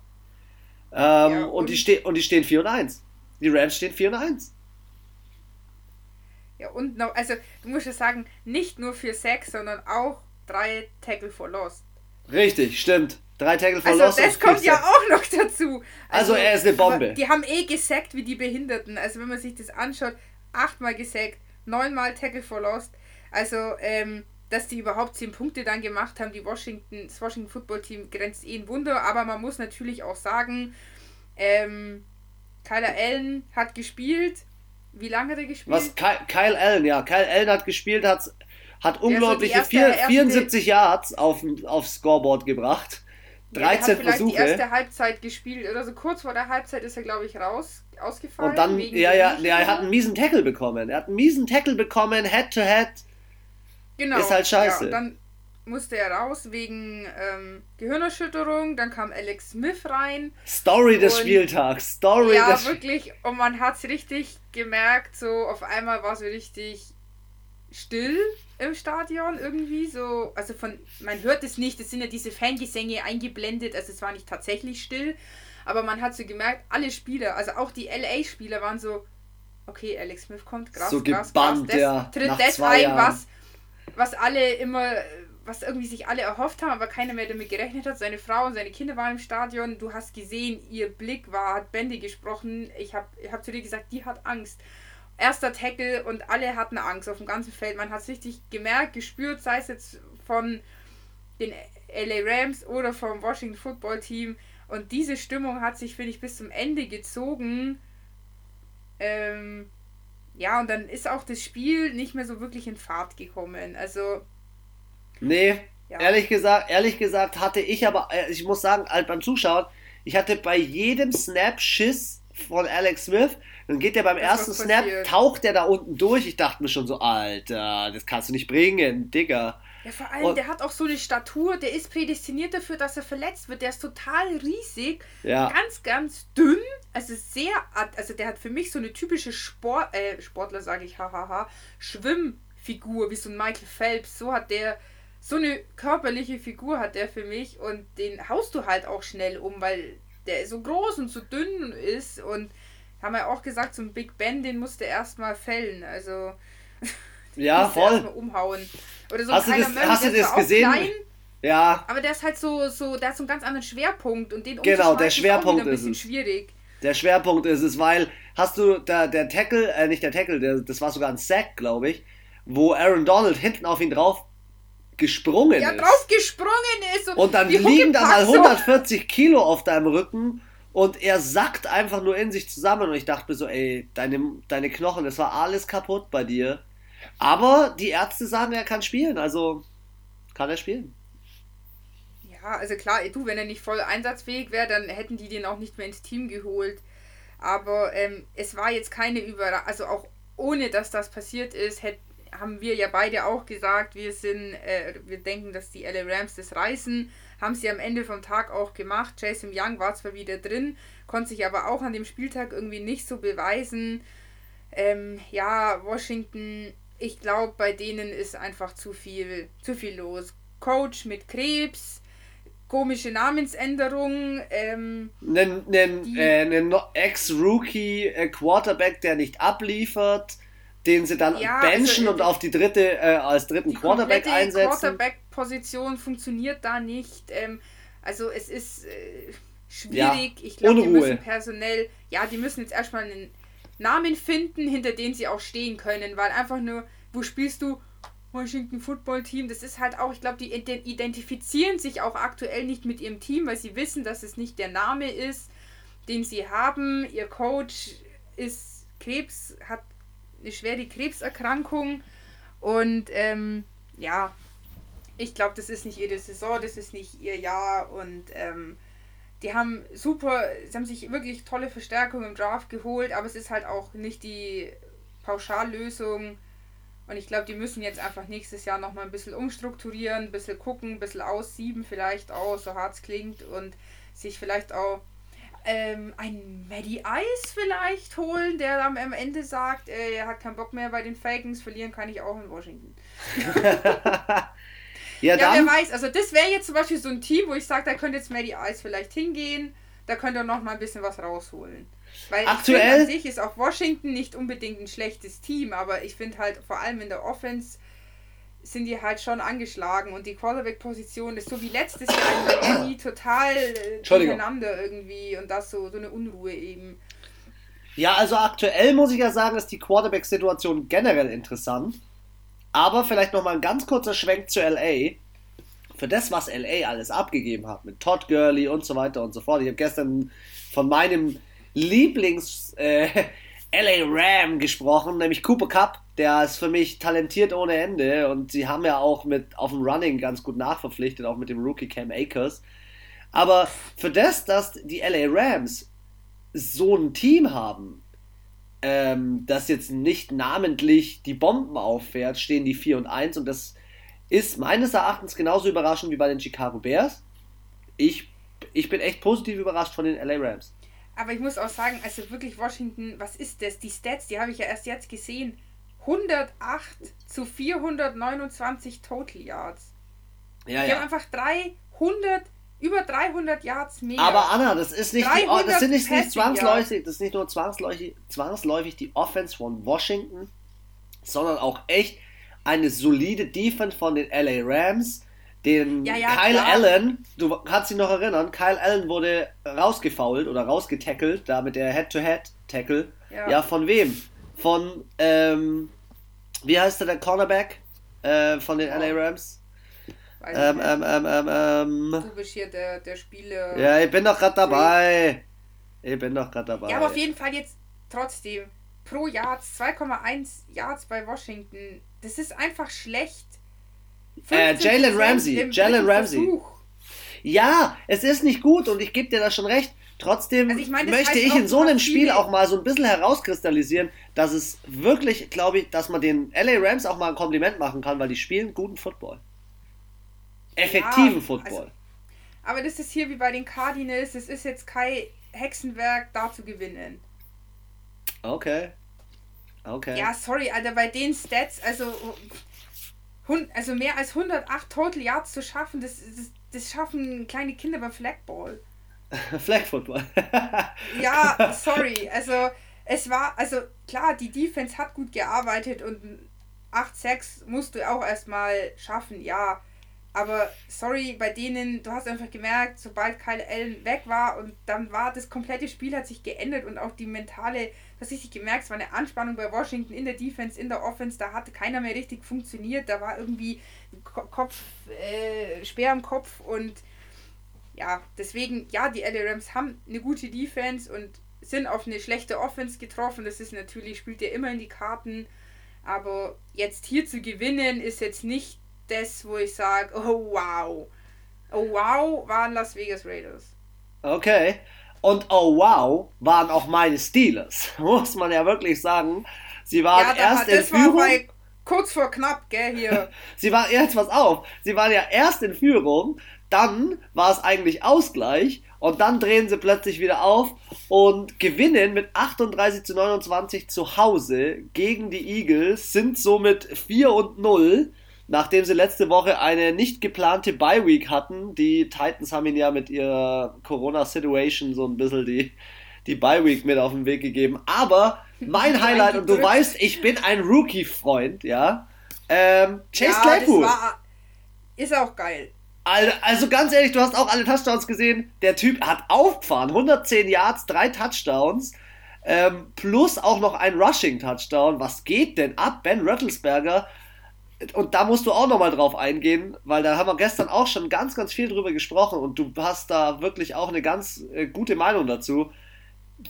Ähm, ja, und, und, die ste und die stehen 4 und 1. Die Rams stehen 4 und 1. Ja, und noch, also du musst ja sagen, nicht nur für Sex, sondern auch drei Tackle for Lost. Richtig, stimmt. Drei Tackle for also Lost. Das kommt ja auch noch dazu. Also, also, er ist eine Bombe. Die haben eh gesackt wie die Behinderten. Also wenn man sich das anschaut, achtmal gesackt, neunmal Tackle for Lost. Also, ähm, dass die überhaupt zehn Punkte dann gemacht haben, die Washington, das Washington Football Team grenzt eh ein Wunder, aber man muss natürlich auch sagen, ähm, Kyler Allen hat gespielt, wie lange hat er gespielt? Was, Kyle Allen, ja. Kyle Allen hat gespielt, hat, hat unglaubliche ja, so erste, 74 erste, Yards auf, aufs Scoreboard gebracht. 13 ja, er hat vielleicht Versuche. die erste Halbzeit gespielt oder so kurz vor der Halbzeit ist er, glaube ich, raus, ausgefallen. Und dann, ja, ja, ja, er hat einen miesen Tackle bekommen. Er hat einen miesen Tackle bekommen, Head to Head. Genau. Ist halt scheiße. Ja, dann musste er raus wegen ähm, Gehirnerschütterung. Dann kam Alex Smith rein. Story des Spieltags. Story ja, des wirklich. Und man hat es richtig gemerkt. So auf einmal war es so richtig still im Stadion irgendwie so. Also von man hört es nicht. Es sind ja diese Fangesänge eingeblendet. Also es war nicht tatsächlich still. Aber man hat so gemerkt, alle Spieler, also auch die LA-Spieler waren so, okay, Alex Smith kommt, krass, so krass, gebannt, krass, das, tritt das ein, was, was alle immer was irgendwie sich alle erhofft haben, aber keiner mehr damit gerechnet hat. Seine Frau und seine Kinder waren im Stadion. Du hast gesehen, ihr Blick war, hat Bände gesprochen. Ich habe ich hab zu dir gesagt, die hat Angst. Erster Tackle und alle hatten Angst auf dem ganzen Feld. Man hat es richtig gemerkt, gespürt, sei es jetzt von den LA Rams oder vom Washington Football Team. Und diese Stimmung hat sich, finde ich, bis zum Ende gezogen. Ähm, ja, und dann ist auch das Spiel nicht mehr so wirklich in Fahrt gekommen. Also Nee, ja. ehrlich gesagt, ehrlich gesagt hatte ich aber, äh, ich muss sagen, halt beim Zuschauen, ich hatte bei jedem Snap Schiss von Alex Smith. Dann geht er beim das ersten Snap, taucht er da unten durch. Ich dachte mir schon so, Alter, das kannst du nicht bringen, Digga. Ja, vor allem, und, der hat auch so eine Statur, der ist prädestiniert dafür, dass er verletzt wird. Der ist total riesig, ja. ganz, ganz dünn. Also sehr, also der hat für mich so eine typische Sport, äh, Sportler, sage ich, hahaha, Schwimmfigur, wie so ein Michael Phelps. So hat der so eine körperliche Figur hat der für mich und den haust du halt auch schnell um, weil der so groß und so dünn ist und haben wir auch gesagt, so ein Big Ben, den musste erstmal fällen, also ja, voll umhauen. Oder so hast du das, hast du das gesehen? Klein, ja. Aber der ist halt so, so, der hat so einen ganz anderen Schwerpunkt und den genau, der Schwerpunkt ist, ist ein bisschen schwierig. Der Schwerpunkt ist es, weil hast du der, der Tackle, äh, nicht der Tackle, der, das war sogar ein Sack, glaube ich, wo Aaron Donald hinten auf ihn drauf gesprungen ja, ist. drauf gesprungen ist. Und, und dann liegen da mal 140 so. Kilo auf deinem Rücken und er sackt einfach nur in sich zusammen. Und ich dachte mir so, ey, deine, deine Knochen, das war alles kaputt bei dir. Aber die Ärzte sagen, er kann spielen, also kann er spielen. Ja, also klar, du, wenn er nicht voll einsatzfähig wäre, dann hätten die den auch nicht mehr ins Team geholt. Aber ähm, es war jetzt keine Überraschung, also auch ohne dass das passiert ist, hätte haben wir ja beide auch gesagt, wir sind, äh, wir denken, dass die LA Rams das reißen. Haben sie am Ende vom Tag auch gemacht. Jason Young war zwar wieder drin, konnte sich aber auch an dem Spieltag irgendwie nicht so beweisen. Ähm, ja, Washington, ich glaube, bei denen ist einfach zu viel, zu viel los. Coach mit Krebs, komische Namensänderung. Ähm, einen, einen, äh, Ex-Rookie-Quarterback, äh, der nicht abliefert den sie dann ja, also, benchen also, und auf die dritte äh, als dritten Quarterback einsetzen. Die Quarterback-Position funktioniert da nicht. Ähm, also es ist äh, schwierig. Ja, ich glaube, die müssen personell, ja, die müssen jetzt erstmal einen Namen finden, hinter den sie auch stehen können, weil einfach nur, wo spielst du? Washington Football Team, das ist halt auch, ich glaube, die identifizieren sich auch aktuell nicht mit ihrem Team, weil sie wissen, dass es nicht der Name ist, den sie haben. Ihr Coach ist Krebs, hat eine schwere Krebserkrankung und ähm, ja, ich glaube, das ist nicht ihre Saison, das ist nicht ihr Jahr und ähm, die haben super, sie haben sich wirklich tolle Verstärkung im Draft geholt, aber es ist halt auch nicht die Pauschallösung. Und ich glaube, die müssen jetzt einfach nächstes Jahr nochmal ein bisschen umstrukturieren, ein bisschen gucken, ein bisschen aussieben vielleicht auch, so hart es klingt und sich vielleicht auch ähm, ein Maddie Ice vielleicht holen, der am Ende sagt, äh, er hat keinen Bock mehr bei den Falcons, verlieren kann ich auch in Washington. ja, ja wer weiß, also das wäre jetzt zum Beispiel so ein Team, wo ich sage, da könnte jetzt Maddie Ice vielleicht hingehen, da könnte er noch mal ein bisschen was rausholen. Weil Aktuell ich finde, an sich ist auch Washington nicht unbedingt ein schlechtes Team, aber ich finde halt vor allem in der Offense sind die halt schon angeschlagen und die Quarterback-Position ist so wie letztes Jahr in Miami total durcheinander irgendwie und das so, so eine Unruhe eben. Ja, also aktuell muss ich ja sagen, ist die Quarterback-Situation generell interessant. Aber vielleicht nochmal ein ganz kurzer Schwenk zu LA. Für das, was LA alles abgegeben hat, mit Todd Gurley und so weiter und so fort. Ich habe gestern von meinem Lieblings äh, LA Ram gesprochen, nämlich Cooper Cup. Der ist für mich talentiert ohne Ende und sie haben ja auch mit auf dem Running ganz gut nachverpflichtet, auch mit dem Rookie Cam Akers. Aber für das, dass die LA Rams so ein Team haben, ähm, das jetzt nicht namentlich die Bomben auffährt, stehen die 4 und 1 und das ist meines Erachtens genauso überraschend wie bei den Chicago Bears. Ich, ich bin echt positiv überrascht von den LA Rams. Aber ich muss auch sagen, also wirklich Washington, was ist das? Die Stats, die habe ich ja erst jetzt gesehen. 108 zu 429 Total Yards. Ja, die ja. haben einfach 300, über 300 Yards mehr. Aber Anna, das ist nicht, die, das sind nicht, nicht zwangsläufig, das ist nicht nur zwangsläufig, zwangsläufig die Offense von Washington, sondern auch echt eine solide Defense von den LA Rams den ja, ja, Kyle klar. Allen, du kannst dich noch erinnern, Kyle Allen wurde rausgefault oder rausgetackelt, da mit der Head-to-Head-Tackle. Ja. ja. von wem? Von, ähm, wie heißt der, der Cornerback äh, von den oh. LA Rams? Ähm, ähm, ähm, ähm, ähm, du bist hier der, der Spieler. Ja, ich bin doch gerade dabei. Ich bin doch gerade dabei. Ja, aber auf jeden Fall jetzt trotzdem pro Yards 2,1 Yards bei Washington. Das ist einfach schlecht. Äh, Jalen Ramsey. Jalen Ramsey. Ja, es ist nicht gut und ich gebe dir da schon recht. Trotzdem also ich mein, möchte ich in so einem Spiel auch mal so ein bisschen herauskristallisieren, dass es wirklich, glaube ich, dass man den LA Rams auch mal ein Kompliment machen kann, weil die spielen guten Football. Effektiven ja, Football. Also, aber das ist hier wie bei den Cardinals, es ist jetzt kein Hexenwerk, da zu gewinnen. Okay. Okay. Ja, sorry, Alter, bei den Stats, also also mehr als 108 Total Yards zu schaffen, das, das, das schaffen kleine Kinder beim Flagball. Flag Football. ja, sorry. Also es war, also klar, die Defense hat gut gearbeitet und 8-6 musst du auch erstmal schaffen, ja. Aber sorry, bei denen, du hast einfach gemerkt, sobald Kyle Allen weg war und dann war das komplette Spiel hat sich geändert und auch die mentale, das richtig gemerkt, es war eine Anspannung bei Washington in der Defense, in der Offense, da hatte keiner mehr richtig funktioniert, da war irgendwie Kopf, äh, schwer im Kopf und ja, deswegen, ja, die LA Rams haben eine gute Defense und sind auf eine schlechte Offense getroffen. Das ist natürlich, spielt ja immer in die Karten. Aber jetzt hier zu gewinnen, ist jetzt nicht das, wo ich sage, oh wow. Oh wow waren Las Vegas Raiders. Okay. Und oh wow waren auch meine Steelers. Muss man ja wirklich sagen. Sie waren ja, erst in Führung. War kurz vor knapp, gell, hier. Sie waren, jetzt pass auf, sie waren ja erst in Führung, dann war es eigentlich Ausgleich und dann drehen sie plötzlich wieder auf und gewinnen mit 38 zu 29 zu Hause gegen die Eagles, sind somit 4 und 0 nachdem sie letzte Woche eine nicht geplante Bye-Week hatten. Die Titans haben ihnen ja mit ihrer Corona-Situation so ein bisschen die, die Bye-Week mit auf den Weg gegeben. Aber mein Highlight, und du weißt, ich bin ein Rookie-Freund, ja. Ähm, Chase ja, Claypool. War, ist auch geil. Also ganz ehrlich, du hast auch alle Touchdowns gesehen. Der Typ hat aufgefahren. 110 Yards, drei Touchdowns. Ähm, plus auch noch ein Rushing-Touchdown. Was geht denn ab? Ben Rattlesberger und da musst du auch nochmal drauf eingehen, weil da haben wir gestern auch schon ganz, ganz viel drüber gesprochen und du hast da wirklich auch eine ganz äh, gute Meinung dazu.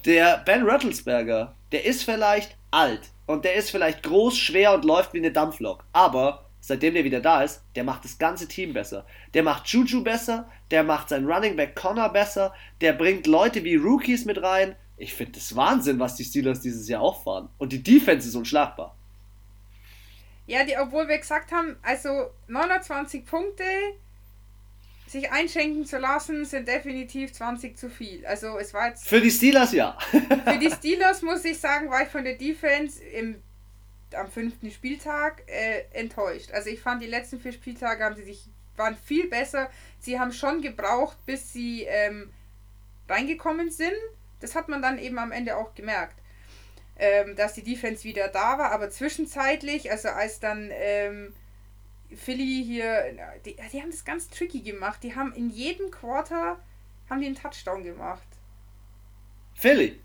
Der Ben Rattlesberger, der ist vielleicht alt und der ist vielleicht groß, schwer und läuft wie eine Dampflok, aber seitdem der wieder da ist, der macht das ganze Team besser. Der macht Juju besser, der macht seinen Running Back Connor besser, der bringt Leute wie Rookies mit rein. Ich finde das Wahnsinn, was die Steelers dieses Jahr auch fahren. Und die Defense ist unschlagbar. Ja, die, obwohl wir gesagt haben, also 29 Punkte sich einschenken zu lassen, sind definitiv 20 zu viel. Also es war jetzt. Für die Steelers ja. für die Steelers muss ich sagen, war ich von der Defense im, am fünften Spieltag äh, enttäuscht. Also ich fand die letzten vier Spieltage haben sie sich waren viel besser. Sie haben schon gebraucht, bis sie ähm, reingekommen sind. Das hat man dann eben am Ende auch gemerkt ähm, dass die Defense wieder da war, aber zwischenzeitlich, also als dann ähm, Philly hier, die, die haben das ganz tricky gemacht. Die haben in jedem Quarter haben die einen Touchdown gemacht. Philly?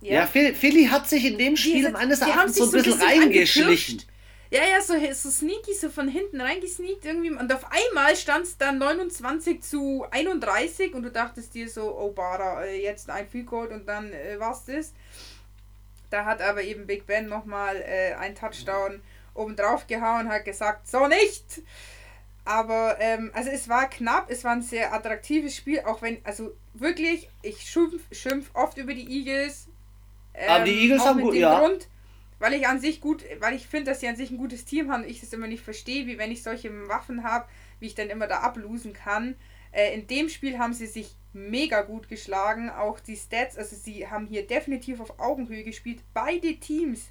Ja, ja Philly, Philly, hat sich in dem Spiel die, meines Erachtens so ein bisschen so reingeschlichen. Ja, ja, so, so sneaky, so von hinten reingesneakt irgendwie. Und auf einmal stand es dann 29 zu 31 und du dachtest dir so, oh Bara, äh, jetzt ein Free Goal und dann äh, war's das. Da hat aber eben Big Ben nochmal äh, einen Touchdown oben drauf gehauen, hat gesagt, so nicht! Aber, ähm, also es war knapp, es war ein sehr attraktives Spiel, auch wenn, also wirklich, ich schimpf, schimpf oft über die Eagles. Ähm, aber die Eagles haben gut, ja. Grund, weil ich an sich gut, weil ich finde, dass sie an sich ein gutes Team haben und ich das immer nicht verstehe, wie wenn ich solche Waffen habe, wie ich dann immer da ablosen kann. Äh, in dem Spiel haben sie sich mega gut geschlagen. Auch die Stats, also sie haben hier definitiv auf Augenhöhe gespielt. Beide Teams.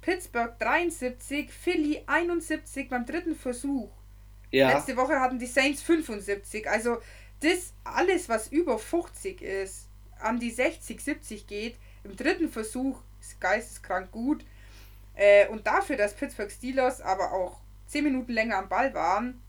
Pittsburgh 73, Philly 71 beim dritten Versuch. Ja. Letzte Woche hatten die Saints 75. Also das alles, was über 50 ist, an die 60, 70 geht, im dritten Versuch ist geisteskrank gut. Äh, und dafür, dass Pittsburgh Steelers aber auch 10 Minuten länger am Ball waren,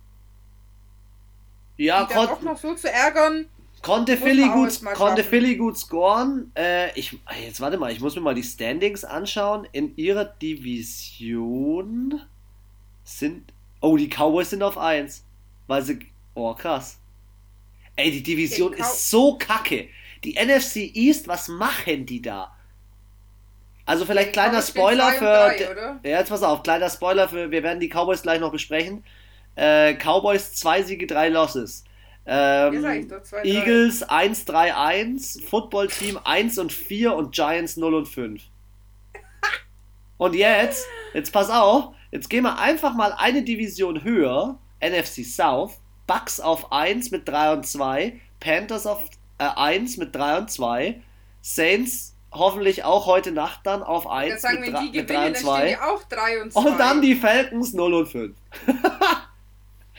ja, die dann auch noch so zu ärgern, Konnte Philly, gut, konnte Philly gut scoren. Äh, ich, jetzt warte mal, ich muss mir mal die Standings anschauen. In ihrer Division sind. Oh, die Cowboys sind auf 1. Weil sie. Oh, krass. Ey, die Division die ist so kacke. Die NFC East, was machen die da? Also vielleicht die kleiner Spoiler für. Drei, ja, jetzt pass auf, kleiner Spoiler für. Wir werden die Cowboys gleich noch besprechen. Äh, Cowboys 2 Siege, 3 Losses. Ähm, doch, zwei, Eagles 1-3-1, Football Team 1 und 4 und Giants 0 und 5. und jetzt, jetzt pass auf, jetzt gehen wir einfach mal eine Division höher, NFC South, Bucks auf 1 mit 3 und 2, Panthers auf äh, 1 mit 3 und 2, Saints hoffentlich auch heute Nacht dann auf 1 mit, mit 3 und 2. Und, und dann die Falcons 0 und 5.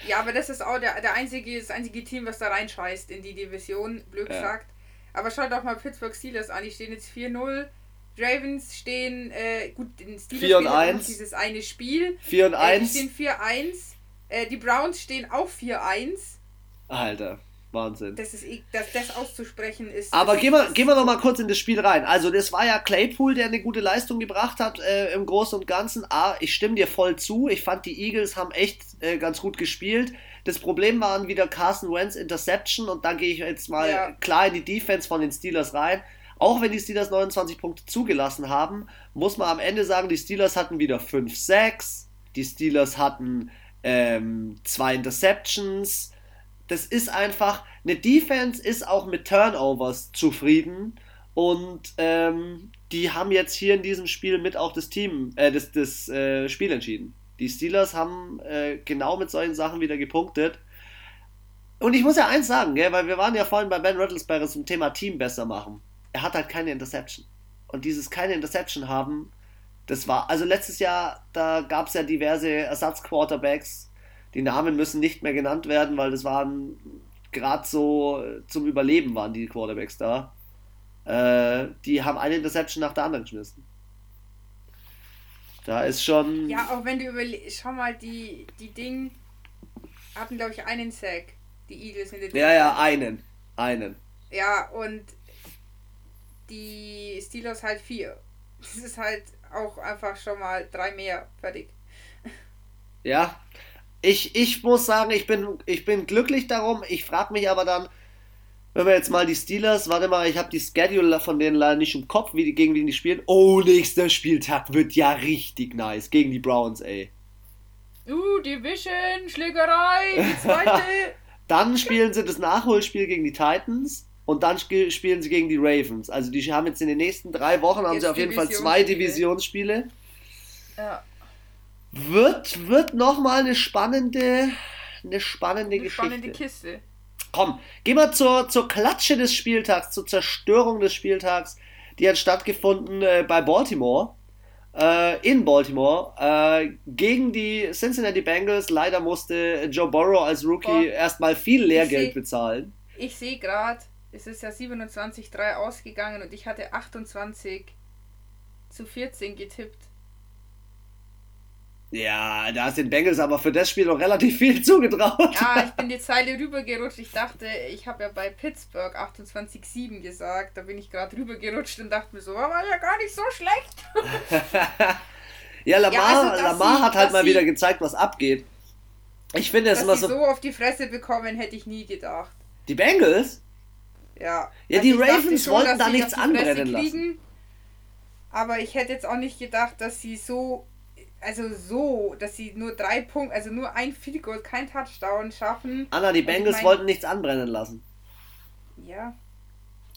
Ja, aber das ist auch der, der einzige, das einzige Team, was da reinscheißt in die Division, blöd ja. gesagt. Aber schaut doch mal Pittsburgh Steelers an, die stehen jetzt 4-0. Ravens stehen, äh, gut, den Steelers 4 und 1. dieses eine Spiel. 4 und 1. Äh, die stehen 4-1. Äh, die Browns stehen auch 4-1. Alter. Wahnsinn. Das, ist, das, das auszusprechen ist. Aber gehen wir, gehen wir noch mal kurz in das Spiel rein. Also, das war ja Claypool, der eine gute Leistung gebracht hat äh, im Großen und Ganzen. Ah, ich stimme dir voll zu. Ich fand, die Eagles haben echt äh, ganz gut gespielt. Das Problem waren wieder Carson Wentz Interception und da gehe ich jetzt mal ja. klar in die Defense von den Steelers rein. Auch wenn die Steelers 29 Punkte zugelassen haben, muss man am Ende sagen, die Steelers hatten wieder 5-6. Die Steelers hatten ähm, zwei Interceptions das ist einfach, eine Defense ist auch mit Turnovers zufrieden und ähm, die haben jetzt hier in diesem Spiel mit auch das Team, äh, das, das äh, Spiel entschieden. Die Steelers haben äh, genau mit solchen Sachen wieder gepunktet. Und ich muss ja eins sagen, gell, weil wir waren ja vorhin bei Ben Rattlesberger zum Thema Team besser machen. Er hat halt keine Interception. Und dieses keine Interception haben, das war, also letztes Jahr, da gab es ja diverse Ersatzquarterbacks, die Namen müssen nicht mehr genannt werden, weil das waren gerade so zum Überleben waren die Quarterbacks da. Äh, die haben eine Interception nach der anderen geschmissen. Da ist schon. Ja, auch wenn du überlegst, schau mal, die, die Ding hatten, glaube ich, einen Sack. Die Eagles in der Ja, ja, einen. Einen. Ja, und die Steelers halt vier. Das ist halt auch einfach schon mal drei mehr. Fertig. Ja, ich, ich muss sagen, ich bin, ich bin glücklich darum. Ich frage mich aber dann, wenn wir jetzt mal die Steelers, warte mal, ich habe die Schedule von denen leider nicht im Kopf, wie die, gegen wen die spielen. Oh, nächster Spieltag wird ja richtig nice. Gegen die Browns, ey. Uh, Division, Schlägerei, die zweite. dann spielen sie das Nachholspiel gegen die Titans und dann spielen sie gegen die Ravens. Also die haben jetzt in den nächsten drei Wochen haben sie auf jeden Fall zwei Divisionsspiele. Ja. Wird, wird nochmal eine spannende, eine spannende eine Geschichte. Spannende Kiste. Komm, gehen wir zur, zur Klatsche des Spieltags, zur Zerstörung des Spieltags. Die hat stattgefunden äh, bei Baltimore. Äh, in Baltimore äh, gegen die Cincinnati Bengals. Leider musste Joe Burrow als Rookie erstmal viel Lehrgeld ich seh, bezahlen. Ich sehe gerade, es ist ja 27-3 ausgegangen und ich hatte 28 zu 14 getippt. Ja, da ist den Bengals aber für das Spiel noch relativ viel zugetraut. Ja, ich bin die Zeile rübergerutscht. Ich dachte, ich habe ja bei Pittsburgh 28-7 gesagt. Da bin ich gerade rübergerutscht und dachte mir so, war ja gar nicht so schlecht. ja, Lamar, ja, also, Lamar sie, hat halt mal wieder gezeigt, was abgeht. Ich finde es immer so. so auf die Fresse bekommen, hätte ich nie gedacht. Die Bengals? Ja. Ja, also die Ravens schon, wollten da nichts anbrennen lassen. Aber ich hätte jetzt auch nicht gedacht, dass sie so also so, dass sie nur drei Punkte, also nur ein Field Goal, kein Touchdown schaffen. Anna, die Bengals ich mein, wollten nichts anbrennen lassen. Ja.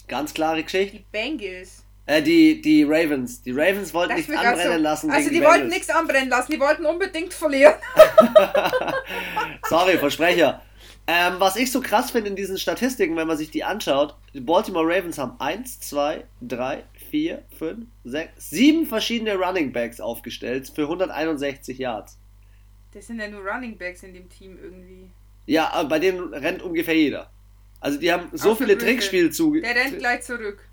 Ganz klare Geschichte. Die Bengals. Äh, die, die Ravens. Die Ravens wollten nichts anbrennen so, lassen. Also die, die wollten nichts anbrennen lassen, die wollten unbedingt verlieren. Sorry, Versprecher. Ähm, was ich so krass finde in diesen Statistiken, wenn man sich die anschaut, die Baltimore Ravens haben 1, 2, 3, 4, 5, 6, 7 verschiedene Running Backs aufgestellt für 161 Yards. Das sind ja nur Running Backs in dem Team irgendwie. Ja, aber bei denen rennt ungefähr jeder. Also die haben so Auch viele Trickspielzüge. Der rennt gleich zurück.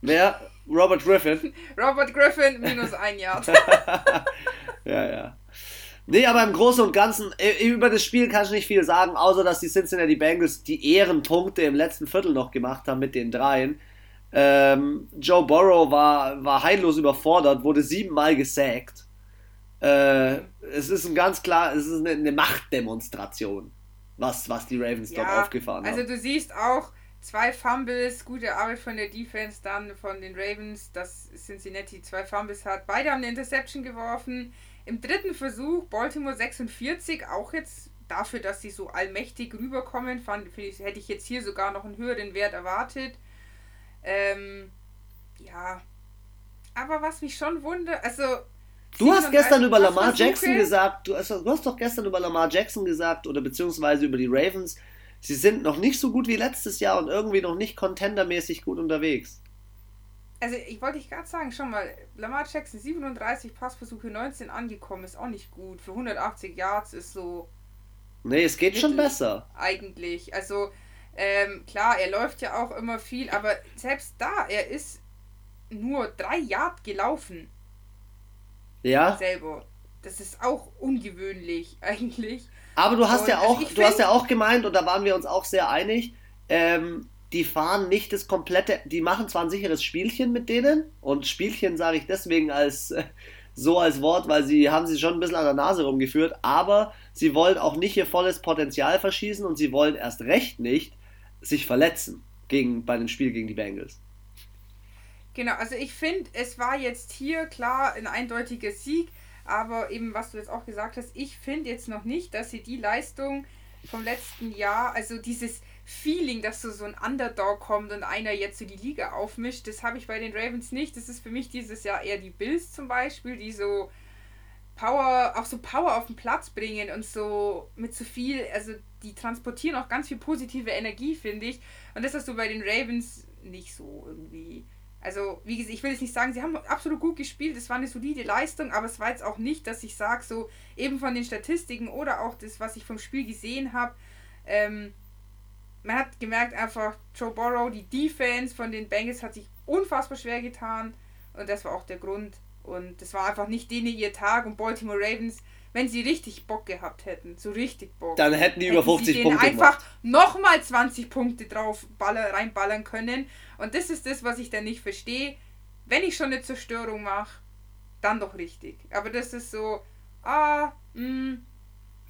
Wer? Robert Griffin. Robert Griffin minus ein Yard. ja, ja. Nee, aber im Großen und Ganzen, äh, über das Spiel kann ich nicht viel sagen, außer dass die Cincinnati Bengals die Ehrenpunkte im letzten Viertel noch gemacht haben mit den dreien. Ähm, Joe Burrow war, war heillos überfordert, wurde siebenmal gesackt. Äh, es ist ein ganz klar, es ist eine, eine Machtdemonstration, was, was die Ravens ja, dort aufgefahren haben. Also du siehst auch zwei Fumbles, gute Arbeit von der Defense, dann von den Ravens, dass Cincinnati zwei Fumbles hat. Beide haben eine Interception geworfen. Im dritten Versuch Baltimore 46, auch jetzt dafür, dass sie so allmächtig rüberkommen, fand, ich, hätte ich jetzt hier sogar noch einen höheren Wert erwartet. Ähm, ja. Aber was mich schon wundert, also. Du hast gestern über Lamar Jackson gesagt, du hast, du hast doch gestern über Lamar Jackson gesagt, oder beziehungsweise über die Ravens, sie sind noch nicht so gut wie letztes Jahr und irgendwie noch nicht contendermäßig gut unterwegs. Also ich wollte dich gerade sagen, schon mal, Lamar Jackson 37 Passversuche, 19 angekommen, ist auch nicht gut. Für 180 Yards ist so. Nee, es geht schon besser. Eigentlich. Also ähm, klar, er läuft ja auch immer viel, aber selbst da, er ist nur drei Yard gelaufen. Ja. Selber. Das ist auch ungewöhnlich eigentlich. Aber du hast und ja auch, also du hast ja auch gemeint, und da waren wir uns auch sehr einig, ähm, die fahren nicht das komplette, die machen zwar ein sicheres Spielchen mit denen, und Spielchen sage ich deswegen als äh, so als Wort, weil sie haben sie schon ein bisschen an der Nase rumgeführt, aber sie wollen auch nicht ihr volles Potenzial verschießen und sie wollen erst recht nicht sich verletzen gegen, bei dem Spiel gegen die Bengals. Genau, also ich finde, es war jetzt hier klar ein eindeutiger Sieg, aber eben, was du jetzt auch gesagt hast, ich finde jetzt noch nicht, dass sie die Leistung vom letzten Jahr, also dieses Feeling, dass so, so ein Underdog kommt und einer jetzt so die Liga aufmischt, das habe ich bei den Ravens nicht. Das ist für mich dieses Jahr eher die Bills zum Beispiel, die so Power, auch so Power auf den Platz bringen und so mit so viel, also die transportieren auch ganz viel positive Energie, finde ich. Und das hast du bei den Ravens nicht so irgendwie. Also, wie gesagt, ich will jetzt nicht sagen, sie haben absolut gut gespielt, es war eine solide Leistung, aber es war jetzt auch nicht, dass ich sage, so eben von den Statistiken oder auch das, was ich vom Spiel gesehen habe, ähm, man hat gemerkt einfach, Joe Burrow, die Defense von den Bengals hat sich unfassbar schwer getan und das war auch der Grund. Und das war einfach nicht denen ihr Tag und Baltimore Ravens wenn sie richtig Bock gehabt hätten, so richtig Bock. Dann hätten die über 50 sie Punkte einfach nochmal 20 Punkte drauf baller, reinballern können. Und das ist das, was ich dann nicht verstehe. Wenn ich schon eine Zerstörung mache, dann doch richtig. Aber das ist so, ah, mh, hm,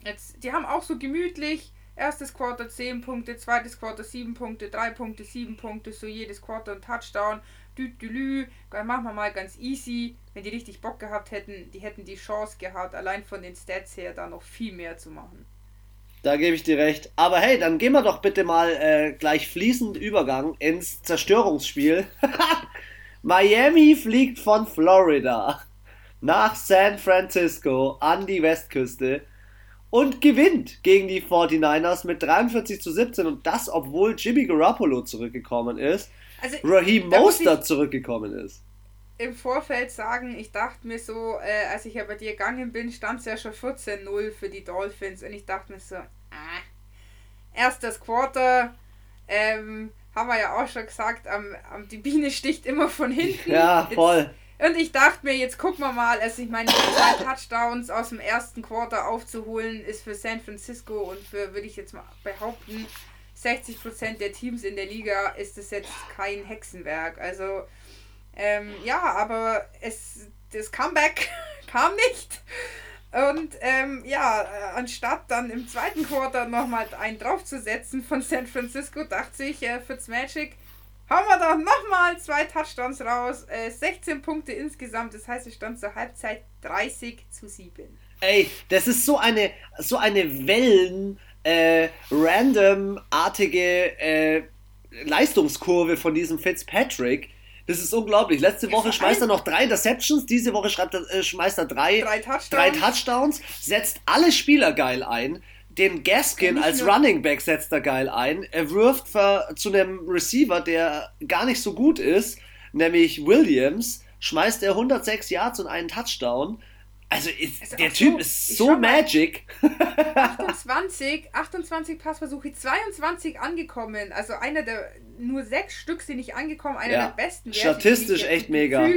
jetzt, die haben auch so gemütlich erstes Quarter 10 Punkte, zweites Quarter 7 Punkte, drei Punkte, 7 Punkte, so jedes Quarter ein Touchdown. Düdülü, machen wir mal ganz easy. Wenn die richtig Bock gehabt hätten, die hätten die Chance gehabt, allein von den Stats her da noch viel mehr zu machen. Da gebe ich dir recht. Aber hey, dann gehen wir doch bitte mal äh, gleich fließend Übergang ins Zerstörungsspiel. Miami fliegt von Florida nach San Francisco an die Westküste und gewinnt gegen die 49ers mit 43 zu 17 und das, obwohl Jimmy Garoppolo zurückgekommen ist, also, Raheem Mostert zurückgekommen ist. Im Vorfeld sagen, ich dachte mir so, äh, als ich ja bei dir gegangen bin, stand es ja schon 14-0 für die Dolphins und ich dachte mir so, ah, erstes Quarter, ähm, haben wir ja auch schon gesagt, am, am, die Biene sticht immer von hinten. Ja, voll. Jetzt, und ich dachte mir, jetzt gucken wir mal, also ich meine, zwei Touchdowns aus dem ersten Quarter aufzuholen, ist für San Francisco und für, würde ich jetzt mal behaupten, 60% der Teams in der Liga ist es jetzt kein Hexenwerk. Also, ähm, ja, aber es, das Comeback kam nicht. Und ähm, ja, äh, anstatt dann im zweiten Quarter nochmal einen draufzusetzen von San Francisco, dachte ich, äh, Fitzmagic, hauen wir doch nochmal zwei Touchdowns raus. Äh, 16 Punkte insgesamt. Das heißt, es stand zur Halbzeit 30 zu 7. Ey, das ist so eine, so eine Wellen, äh, random-artige äh, Leistungskurve von diesem Fitzpatrick. Das ist unglaublich. Letzte Woche schmeißt er noch drei Interceptions, diese Woche schreibt er, äh, schmeißt er drei, drei Touchdowns. drei, Touchdowns. setzt alle Spieler geil ein den Gaskin als Running Back setzt er geil ein. Er wirft für, zu einem Receiver, der gar nicht so gut ist, nämlich Williams, schmeißt er 106 Yards und einen Touchdown. Also, ist, also der Typ so, ist so magic. 28, 28 Passversuche, 22 angekommen. Also einer der nur sechs Stück sind nicht angekommen, einer ja, der besten. Statistisch echt mega.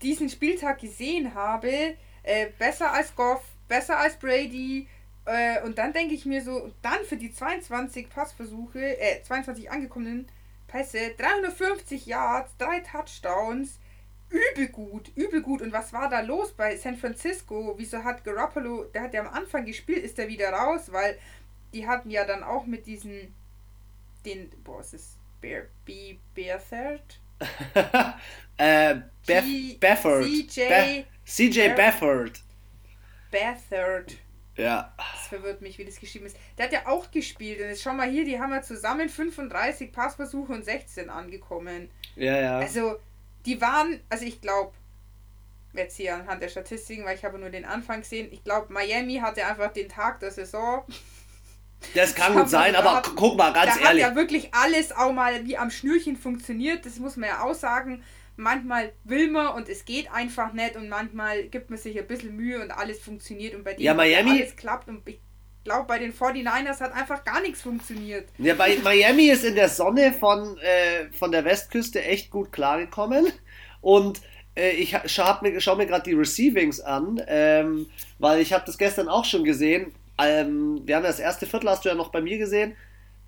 diesen Spieltag gesehen habe. Äh, besser als Goff, besser als Brady, äh, und dann denke ich mir so, dann für die 22 Passversuche, äh, 22 angekommenen Pässe, 350 Yards, drei Touchdowns, übel gut, übel gut. Und was war da los bei San Francisco? Wieso hat Garoppolo, der hat ja am Anfang gespielt, ist er wieder raus, weil die hatten ja dann auch mit diesen, den, boah, ist es Bear, B, Beathard? äh, Bef Befford. CJ, Be CJ Befford. Befford. Ja. Das verwirrt mich, wie das geschrieben ist. Der hat ja auch gespielt. Und jetzt schau mal hier, die haben ja zusammen 35 Passversuche und 16 angekommen. Ja, ja. Also, die waren, also ich glaube, jetzt hier anhand der Statistiken, weil ich habe nur den Anfang gesehen, ich glaube, Miami hatte einfach den Tag der Saison. Das kann gut sein, aber hat, guck mal, ganz da ehrlich. Da hat ja wirklich alles auch mal wie am Schnürchen funktioniert, das muss man ja auch sagen manchmal will man und es geht einfach nicht und manchmal gibt man sich ein bisschen Mühe und alles funktioniert und bei denen ja, Miami, alles klappt und ich glaube bei den 49ers hat einfach gar nichts funktioniert. Ja, bei Miami ist in der Sonne von, äh, von der Westküste echt gut klargekommen und äh, ich schaue mir, schau mir gerade die Receivings an, ähm, weil ich habe das gestern auch schon gesehen. Ähm, wir haben das erste Viertel, hast du ja noch bei mir gesehen.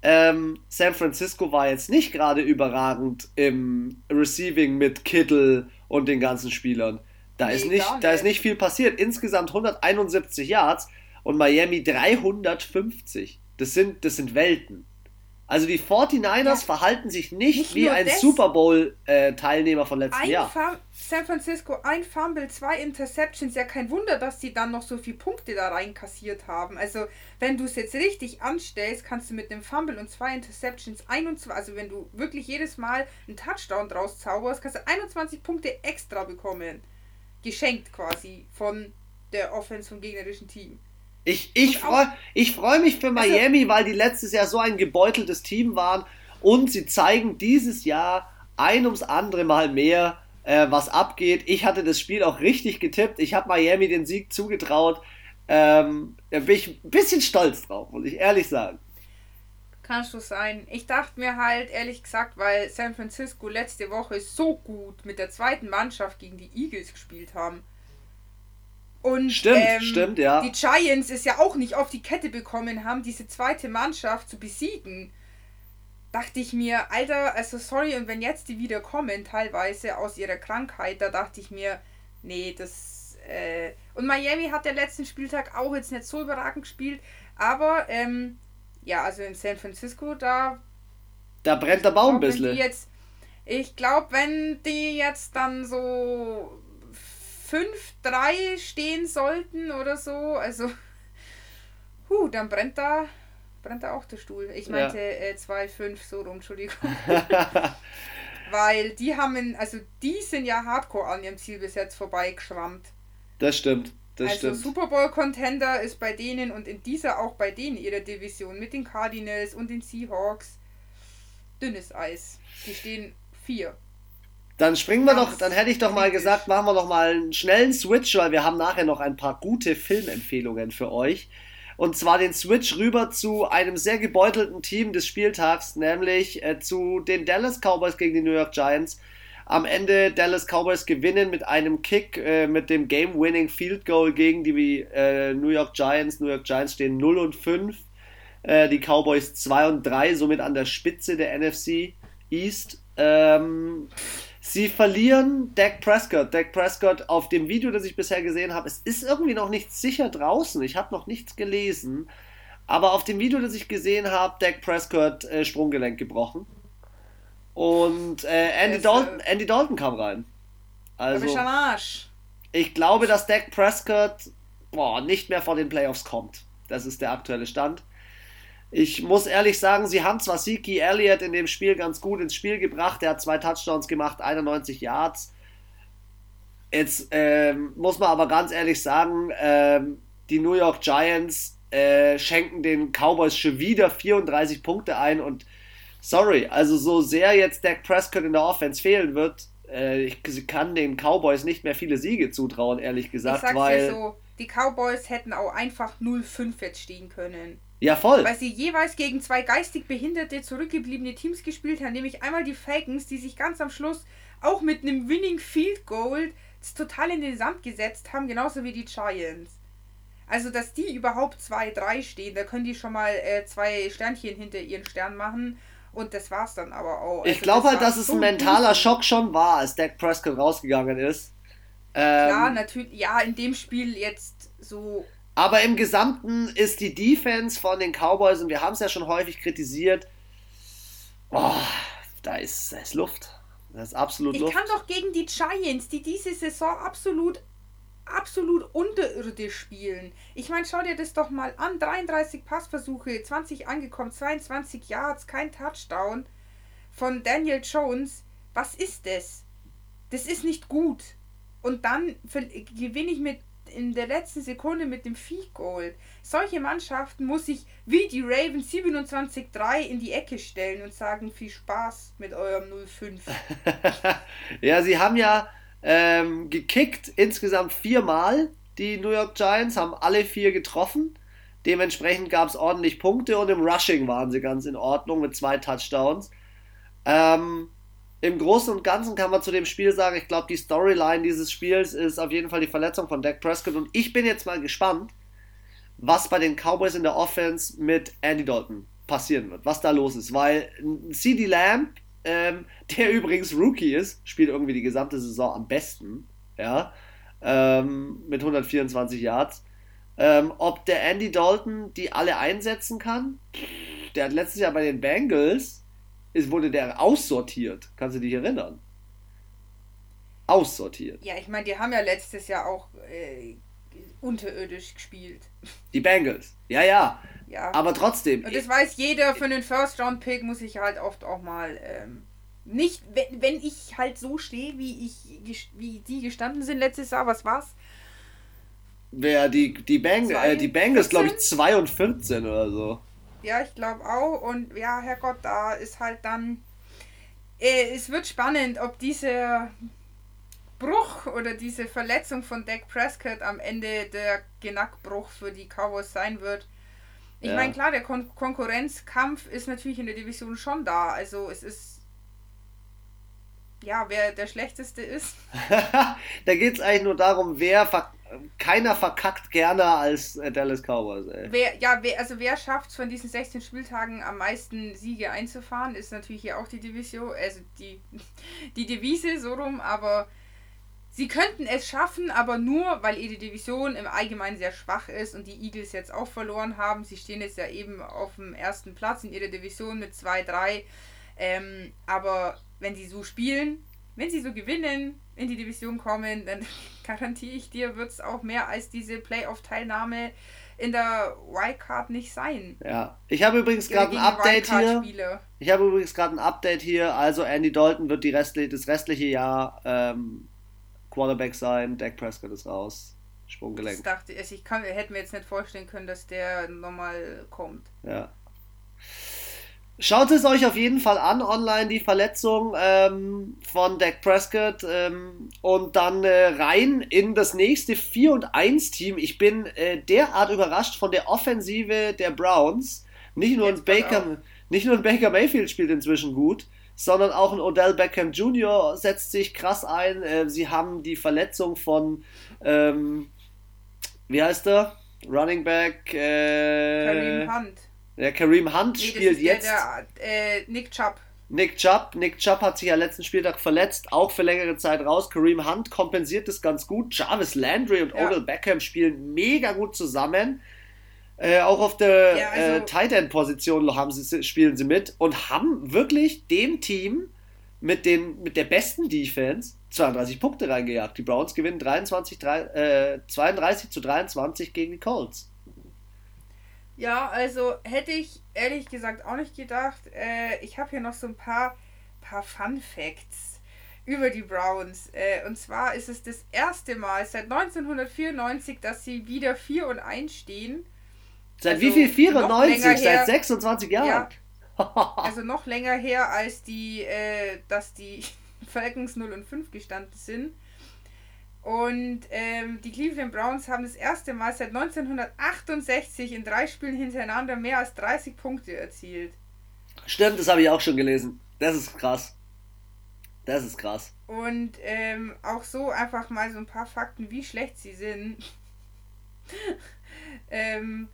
Ähm, San Francisco war jetzt nicht gerade überragend im Receiving mit Kittle und den ganzen Spielern. Da, nee, ist nicht, da ist nicht viel passiert. Insgesamt 171 Yards und Miami 350. Das sind, das sind Welten. Also die 49ers ja. verhalten sich nicht, nicht wie ein Super Bowl-Teilnehmer äh, von letztem Jahr. San Francisco, ein Fumble, zwei Interceptions. Ja, kein Wunder, dass sie dann noch so viele Punkte da reinkassiert haben. Also, wenn du es jetzt richtig anstellst, kannst du mit einem Fumble und zwei Interceptions 21, also wenn du wirklich jedes Mal einen Touchdown draus zauberst, kannst du 21 Punkte extra bekommen. Geschenkt quasi von der Offense vom gegnerischen Team. Ich, ich freue ich freu mich für also Miami, also, weil die letztes Jahr so ein gebeuteltes Team waren und sie zeigen dieses Jahr ein ums andere Mal mehr, äh, was abgeht. Ich hatte das Spiel auch richtig getippt. Ich habe Miami den Sieg zugetraut. Ähm, da bin ich ein bisschen stolz drauf, muss ich ehrlich sagen. Kannst du sein. Ich dachte mir halt, ehrlich gesagt, weil San Francisco letzte Woche so gut mit der zweiten Mannschaft gegen die Eagles gespielt haben und stimmt, ähm, stimmt, ja. die Giants es ja auch nicht auf die Kette bekommen haben, diese zweite Mannschaft zu besiegen. Dachte ich mir, Alter, also sorry, und wenn jetzt die wieder kommen, teilweise aus ihrer Krankheit, da dachte ich mir, nee, das. Äh und Miami hat der letzten Spieltag auch jetzt nicht so überragend gespielt, aber ähm, ja, also in San Francisco, da. Da brennt der Baum ein bisschen. Jetzt, Ich glaube, wenn die jetzt dann so 5-3 stehen sollten oder so, also, huh, dann brennt da, brennt da auch der Stuhl. Ich meinte ja. äh, 2-5, so rum, Entschuldigung. Weil die haben, also die sind ja hardcore an ihrem Ziel bis jetzt vorbeigeschrammt. Das stimmt. Das also stimmt. Super Bowl Contender ist bei denen und in dieser auch bei denen ihrer Division mit den Cardinals und den Seahawks dünnes Eis. Die stehen vier. Dann springen wir doch, dann hätte ich doch mal gesagt, machen wir noch mal einen schnellen Switch, weil wir haben nachher noch ein paar gute Filmempfehlungen für euch. Und zwar den Switch rüber zu einem sehr gebeutelten Team des Spieltags, nämlich äh, zu den Dallas Cowboys gegen die New York Giants. Am Ende Dallas Cowboys gewinnen mit einem Kick, äh, mit dem Game-Winning Field Goal gegen die äh, New York Giants. New York Giants stehen 0 und 5, äh, die Cowboys 2 und 3, somit an der Spitze der NFC East. Ähm, Sie verlieren Dak Prescott. Dak Prescott auf dem Video, das ich bisher gesehen habe, es ist irgendwie noch nicht sicher draußen. Ich habe noch nichts gelesen. Aber auf dem Video, das ich gesehen habe, Dak Prescott äh, Sprunggelenk gebrochen. Und äh, Andy, Dalton, äh, Andy Dalton kam rein. Also, ich, Arsch. ich glaube, dass Dak Prescott boah, nicht mehr vor den Playoffs kommt. Das ist der aktuelle Stand. Ich muss ehrlich sagen, sie haben zwar Siki Elliott in dem Spiel ganz gut ins Spiel gebracht. Er hat zwei Touchdowns gemacht, 91 Yards. Jetzt ähm, muss man aber ganz ehrlich sagen, ähm, die New York Giants äh, schenken den Cowboys schon wieder 34 Punkte ein und sorry, also so sehr jetzt Dak Prescott in der Offense fehlen wird, äh, ich kann den Cowboys nicht mehr viele Siege zutrauen, ehrlich gesagt. Ich sag's weil, dir so, die Cowboys hätten auch einfach 0-5 jetzt stehen können. Ja, voll. Weil sie jeweils gegen zwei geistig behinderte, zurückgebliebene Teams gespielt haben, nämlich einmal die Falcons, die sich ganz am Schluss auch mit einem Winning Field Goal total in den Sand gesetzt haben, genauso wie die Giants. Also, dass die überhaupt 2-3 stehen, da können die schon mal äh, zwei Sternchen hinter ihren Stern machen. Und das war's dann aber auch. Also ich glaube halt, dass es so ein mentaler gut. Schock schon war, als Dak Prescott rausgegangen ist. Ähm, Klar, natürlich, ja, in dem Spiel jetzt so aber im Gesamten ist die Defense von den Cowboys, und wir haben es ja schon häufig kritisiert, oh, da, ist, da ist Luft. Da ist absolut ich Luft. Ich kann doch gegen die Giants, die diese Saison absolut, absolut unterirdisch spielen. Ich meine, schau dir das doch mal an. 33 Passversuche, 20 angekommen, 22 Yards, kein Touchdown von Daniel Jones. Was ist das? Das ist nicht gut. Und dann gewinne ich mit in der letzten Sekunde mit dem Goal. Solche Mannschaften muss ich wie die Ravens 27-3 in die Ecke stellen und sagen, viel Spaß mit eurem 0-5. ja, sie haben ja ähm, gekickt insgesamt viermal. Die New York Giants haben alle vier getroffen. Dementsprechend gab es ordentlich Punkte und im Rushing waren sie ganz in Ordnung mit zwei Touchdowns. Ähm, im Großen und Ganzen kann man zu dem Spiel sagen, ich glaube, die Storyline dieses Spiels ist auf jeden Fall die Verletzung von Dak Prescott. Und ich bin jetzt mal gespannt, was bei den Cowboys in der Offense mit Andy Dalton passieren wird, was da los ist. Weil CD Lamb, ähm, der übrigens Rookie ist, spielt irgendwie die gesamte Saison am besten, ja, ähm, mit 124 Yards. Ähm, ob der Andy Dalton die alle einsetzen kann, der hat letztes Jahr bei den Bengals ist, wurde der aussortiert. Kannst du dich erinnern? Aussortiert. Ja, ich meine, die haben ja letztes Jahr auch äh, unterirdisch gespielt. Die Bengals. Ja, ja. Ja. Aber trotzdem. Und das weiß jeder, für einen First-Round-Pick muss ich halt oft auch mal. Ähm, nicht, wenn, wenn ich halt so stehe, wie ich wie die gestanden sind letztes Jahr, was war's? Wer, die, die, Bang, äh, die Bengals, glaube ich, 2 und 14 oder so. Ja, ich glaube auch. Und ja, Herrgott, da ist halt dann. Äh, es wird spannend, ob dieser Bruch oder diese Verletzung von Dak Prescott am Ende der Genackbruch für die Cowboys sein wird. Ich ja. meine, klar, der Kon Konkurrenzkampf ist natürlich in der Division schon da. Also es ist. Ja, wer der Schlechteste ist. da geht es eigentlich nur darum, wer keiner verkackt gerne als äh, Dallas Cowboys. Ey. Wer, ja, wer, also wer schafft von diesen 16 Spieltagen am meisten Siege einzufahren, ist natürlich hier auch die Division, also die, die Devise so rum, aber sie könnten es schaffen, aber nur, weil ihre Division im Allgemeinen sehr schwach ist und die Eagles jetzt auch verloren haben. Sie stehen jetzt ja eben auf dem ersten Platz in ihrer Division mit 2-3. Ähm, aber wenn sie so spielen, wenn sie so gewinnen, in die Division kommen, dann garantiere ich dir, wird es auch mehr als diese Playoff-Teilnahme in der Wildcard nicht sein. Ja, ich habe übrigens gerade ein Update hier. Ich habe übrigens gerade ein Update hier. Also Andy Dalton wird die restliche, das restliche Jahr ähm, Quarterback sein. Dak Prescott ist raus. Sprunggelenk. Ich dachte, ich kann, hätte mir jetzt nicht vorstellen können, dass der nochmal kommt. Ja. Schaut es euch auf jeden Fall an, online die Verletzung ähm, von Dak Prescott ähm, und dann äh, rein in das nächste 4 und 1 Team. Ich bin äh, derart überrascht von der Offensive der Browns. Nicht nur, ein Baker, nicht nur ein Baker Mayfield spielt inzwischen gut, sondern auch ein Odell Beckham Jr. setzt sich krass ein. Äh, sie haben die Verletzung von, ähm, wie heißt er? Running Back. Äh, Kareem Hunt. Der Kareem Hunt nee, spielt jetzt. Der, der, äh, Nick Chubb. Nick Chubb. Nick Chubb hat sich ja letzten Spieltag verletzt, auch für längere Zeit raus. Kareem Hunt kompensiert das ganz gut. Jarvis Landry und ja. Odell Beckham spielen mega gut zusammen. Äh, auch auf der ja, also, äh, Tight End Position haben sie, spielen sie mit und haben wirklich dem Team mit, den, mit der besten Defense 32 Punkte reingejagt. Die Browns gewinnen 23, 3, äh, 32 zu 23 gegen die Colts. Ja, also hätte ich ehrlich gesagt auch nicht gedacht. Äh, ich habe hier noch so ein paar, paar Fun Facts über die Browns. Äh, und zwar ist es das erste Mal seit 1994, dass sie wieder 4 und 1 stehen. Seit also wie viel? 94? Seit 26 Jahren? Ja, also noch länger her, als die, äh, dass die Falcons 0 und 5 gestanden sind. Und ähm, die Cleveland Browns haben das erste Mal seit 1968 in drei Spielen hintereinander mehr als 30 Punkte erzielt. Stimmt, das habe ich auch schon gelesen. Das ist krass. Das ist krass. Und ähm, auch so einfach mal so ein paar Fakten, wie schlecht sie sind. ähm,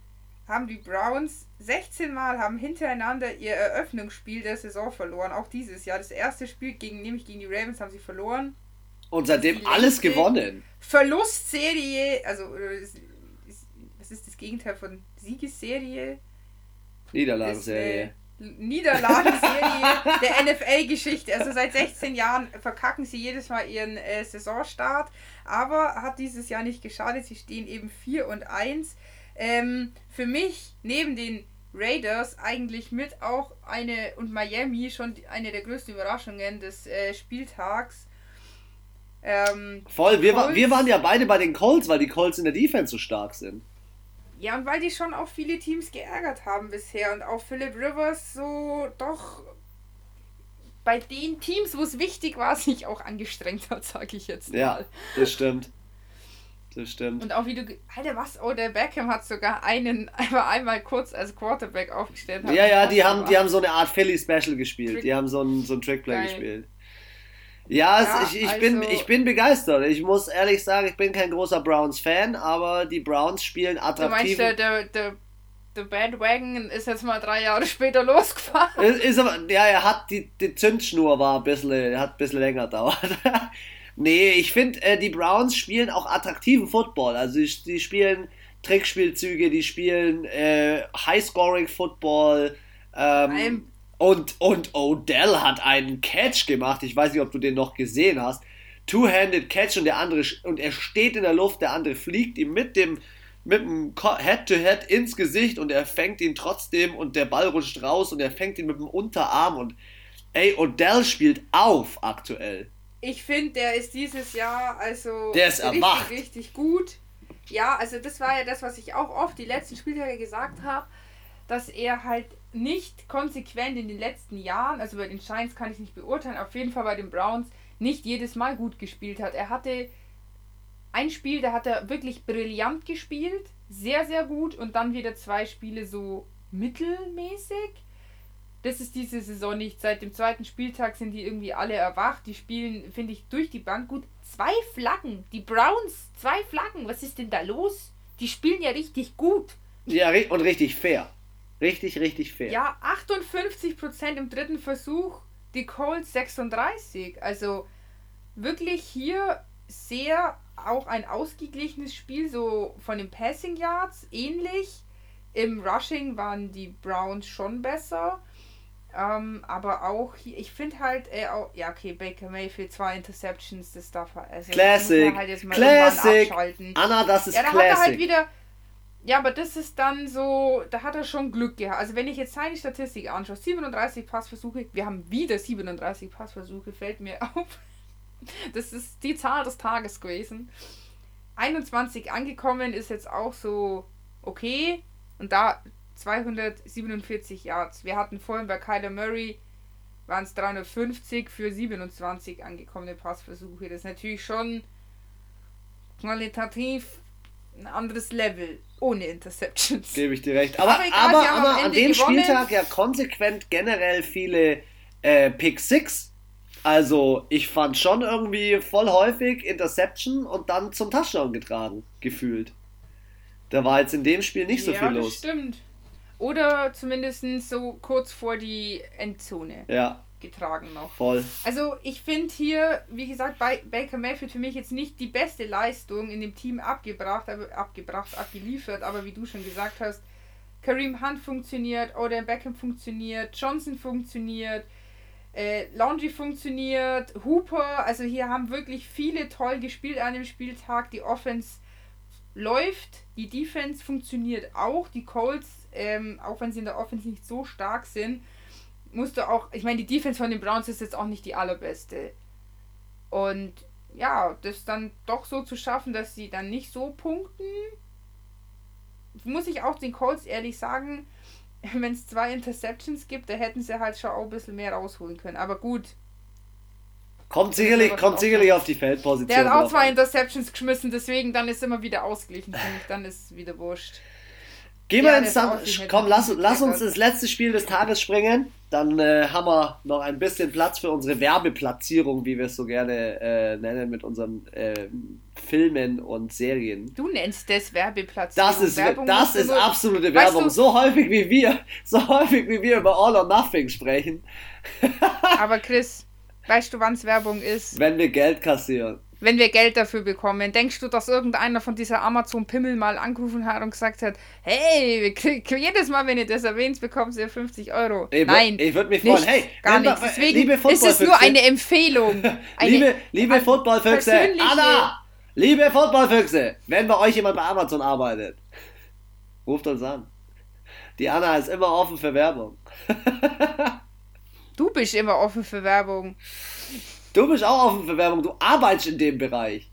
haben die Browns 16 Mal haben hintereinander ihr Eröffnungsspiel der Saison verloren. Auch dieses Jahr. Das erste Spiel gegen, nämlich gegen die Ravens haben sie verloren. Und seitdem alles gewonnen. Verlustserie, also was ist das Gegenteil von Siegesserie? Niederlagenserie. Niederlagenserie der NFL-Geschichte. Also seit 16 Jahren verkacken sie jedes Mal ihren äh, Saisonstart, aber hat dieses Jahr nicht geschadet. Sie stehen eben 4 und 1. Ähm, für mich neben den Raiders eigentlich mit auch eine und Miami schon eine der größten Überraschungen des äh, Spieltags. Ähm, Voll, wir, Colts, wir waren ja beide bei den Colts, weil die Colts in der Defense so stark sind. Ja, und weil die schon auch viele Teams geärgert haben bisher und auch Philip Rivers so doch bei den Teams, wo es wichtig war, sich auch angestrengt hat, sage ich jetzt mal. Ja, das stimmt. Das stimmt. Und auch wie du. Alter, was? Oh, der Beckham hat sogar einen einfach einmal kurz als Quarterback aufgestellt. Ja, ja, die haben, die haben so eine Art Philly Special gespielt. Trick die haben so ein, so ein Trickplay gespielt. Ja, ja ich, ich, also, bin, ich bin begeistert. Ich muss ehrlich sagen, ich bin kein großer Browns-Fan, aber die Browns spielen attraktiv. Du meinst, der, der, der Bandwagon ist jetzt mal drei Jahre später losgefahren? Ist, ist aber, ja, er hat die, die Zündschnur war ein bisschen, hat ein bisschen länger gedauert. nee, ich finde, äh, die Browns spielen auch attraktiven Football. Also die, die spielen Trickspielzüge, die spielen äh, High-Scoring-Football. Ähm, und, und Odell hat einen Catch gemacht. Ich weiß nicht, ob du den noch gesehen hast. Two-handed Catch und der andere und er steht in der Luft, der andere fliegt ihm mit dem mit dem Head-to-Head -Head ins Gesicht und er fängt ihn trotzdem und der Ball rutscht raus und er fängt ihn mit dem Unterarm und ey, Odell spielt auf aktuell. Ich finde, der ist dieses Jahr also der ist richtig, erwacht. richtig gut. Ja, also das war ja das, was ich auch oft die letzten Spieltage gesagt habe, dass er halt nicht konsequent in den letzten Jahren, also bei den Giants kann ich nicht beurteilen, auf jeden Fall bei den Browns nicht jedes Mal gut gespielt hat. Er hatte ein Spiel, da hat er wirklich brillant gespielt, sehr, sehr gut und dann wieder zwei Spiele so mittelmäßig. Das ist diese Saison nicht. Seit dem zweiten Spieltag sind die irgendwie alle erwacht. Die spielen, finde ich, durch die Bank gut. Zwei Flaggen. Die Browns, zwei Flaggen. Was ist denn da los? Die spielen ja richtig gut. Ja, und richtig fair. Richtig, richtig fair. Ja, 58% im dritten Versuch, die Colts 36. Also wirklich hier sehr auch ein ausgeglichenes Spiel, so von den Passing Yards ähnlich. Im Rushing waren die Browns schon besser. Ähm, aber auch, hier, ich finde halt, äh, auch, ja, okay, Baker Mayfield, zwei Interceptions, das darf er. Also Classic. Halt Classic. Anna, das ist ja, da Classic. Hat er halt wieder, ja, aber das ist dann so, da hat er schon Glück gehabt. Also wenn ich jetzt seine Statistik anschaue, 37 Passversuche, wir haben wieder 37 Passversuche, fällt mir auf. Das ist die Zahl des Tages gewesen. 21 angekommen ist jetzt auch so okay. Und da 247 Yards. Wir hatten vorhin bei Kyler Murray waren es 350 für 27 angekommene Passversuche. Das ist natürlich schon qualitativ ein anderes Level ohne Interceptions. Gebe ich dir recht. Aber, aber, egal, aber, aber an dem gewonnen. Spieltag ja konsequent generell viele äh, Pick 6. Also ich fand schon irgendwie voll häufig Interception und dann zum Touchdown getragen, gefühlt. Da war jetzt in dem Spiel nicht so ja, viel los. Das stimmt. Oder zumindest so kurz vor die Endzone. Ja. Getragen noch. Voll. Also ich finde hier, wie gesagt, bei Baker Mayfield für mich jetzt nicht die beste Leistung in dem Team abgebracht, aber abgebracht, abgeliefert, aber wie du schon gesagt hast, Kareem Hunt funktioniert, Odin Beckham funktioniert, Johnson funktioniert, äh, Laundry funktioniert, Hooper, also hier haben wirklich viele toll gespielt an dem Spieltag. Die Offense läuft, die Defense funktioniert auch, die Colts ähm, auch wenn sie in der Offense nicht so stark sind, musst du auch, ich meine, die Defense von den Browns ist jetzt auch nicht die allerbeste. Und ja, das dann doch so zu schaffen, dass sie dann nicht so punkten, muss ich auch den Colts ehrlich sagen, wenn es zwei Interceptions gibt, da hätten sie halt schon auch ein bisschen mehr rausholen können. Aber gut. Kommt sicherlich, kommt sicherlich auf die Feldposition. Der hat auch zwei Interceptions geschmissen, deswegen dann ist immer wieder ausgeglichen, finde ich. Dann ist wieder wurscht. Gehen wir ja, ins Sam Komm, lass, lass uns ins letzte Spiel des Tages springen. Dann äh, haben wir noch ein bisschen Platz für unsere Werbeplatzierung, wie wir es so gerne äh, nennen, mit unseren äh, Filmen und Serien. Du nennst das Werbeplatzierung. Das ist, Werbung das ist absolute Werbung. Du, so häufig wie wir, so häufig wie wir über All or Nothing sprechen. Aber Chris, weißt du, wann es Werbung ist? Wenn wir Geld kassieren wenn wir Geld dafür bekommen. Denkst du, dass irgendeiner von dieser Amazon-Pimmel mal angerufen hat und gesagt hat, hey, jedes Mal, wenn ihr das erwähnt, bekommt ihr 50 Euro? Ich Nein. Ich würde mich freuen. Hey, gar nicht. Deswegen liebe ist es nur eine Empfehlung. Eine, liebe liebe Footballfüchse, Anna, liebe Footballfüchse, wenn bei euch jemand bei Amazon arbeitet, ruft uns an. Die Anna ist immer offen für Werbung. du bist immer offen für Werbung. Du bist auch offen für Werbung, du arbeitest in dem Bereich.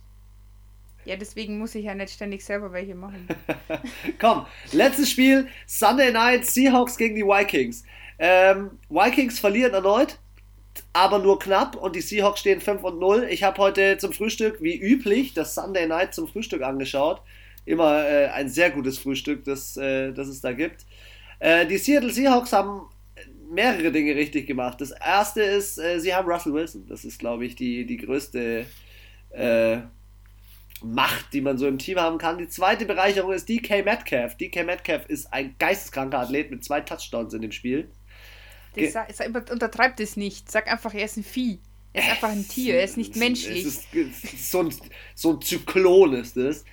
Ja, deswegen muss ich ja nicht ständig selber welche machen. Komm, letztes Spiel, Sunday Night, Seahawks gegen die Vikings. Ähm, Vikings verlieren erneut, aber nur knapp und die Seahawks stehen 5 und 0. Ich habe heute zum Frühstück, wie üblich, das Sunday Night zum Frühstück angeschaut. Immer äh, ein sehr gutes Frühstück, das, äh, das es da gibt. Äh, die Seattle Seahawks haben mehrere Dinge richtig gemacht. Das erste ist, äh, sie haben Russell Wilson. Das ist, glaube ich, die, die größte äh, Macht, die man so im Team haben kann. Die zweite Bereicherung ist DK Metcalf. DK Metcalf ist ein geisteskranker Athlet mit zwei Touchdowns in dem Spiel. Das, Ge untertreibt es nicht. Sag einfach, er ist ein Vieh. Er ist einfach ein Tier, er ist nicht menschlich. Ist, so, ein, so ein Zyklon ist es.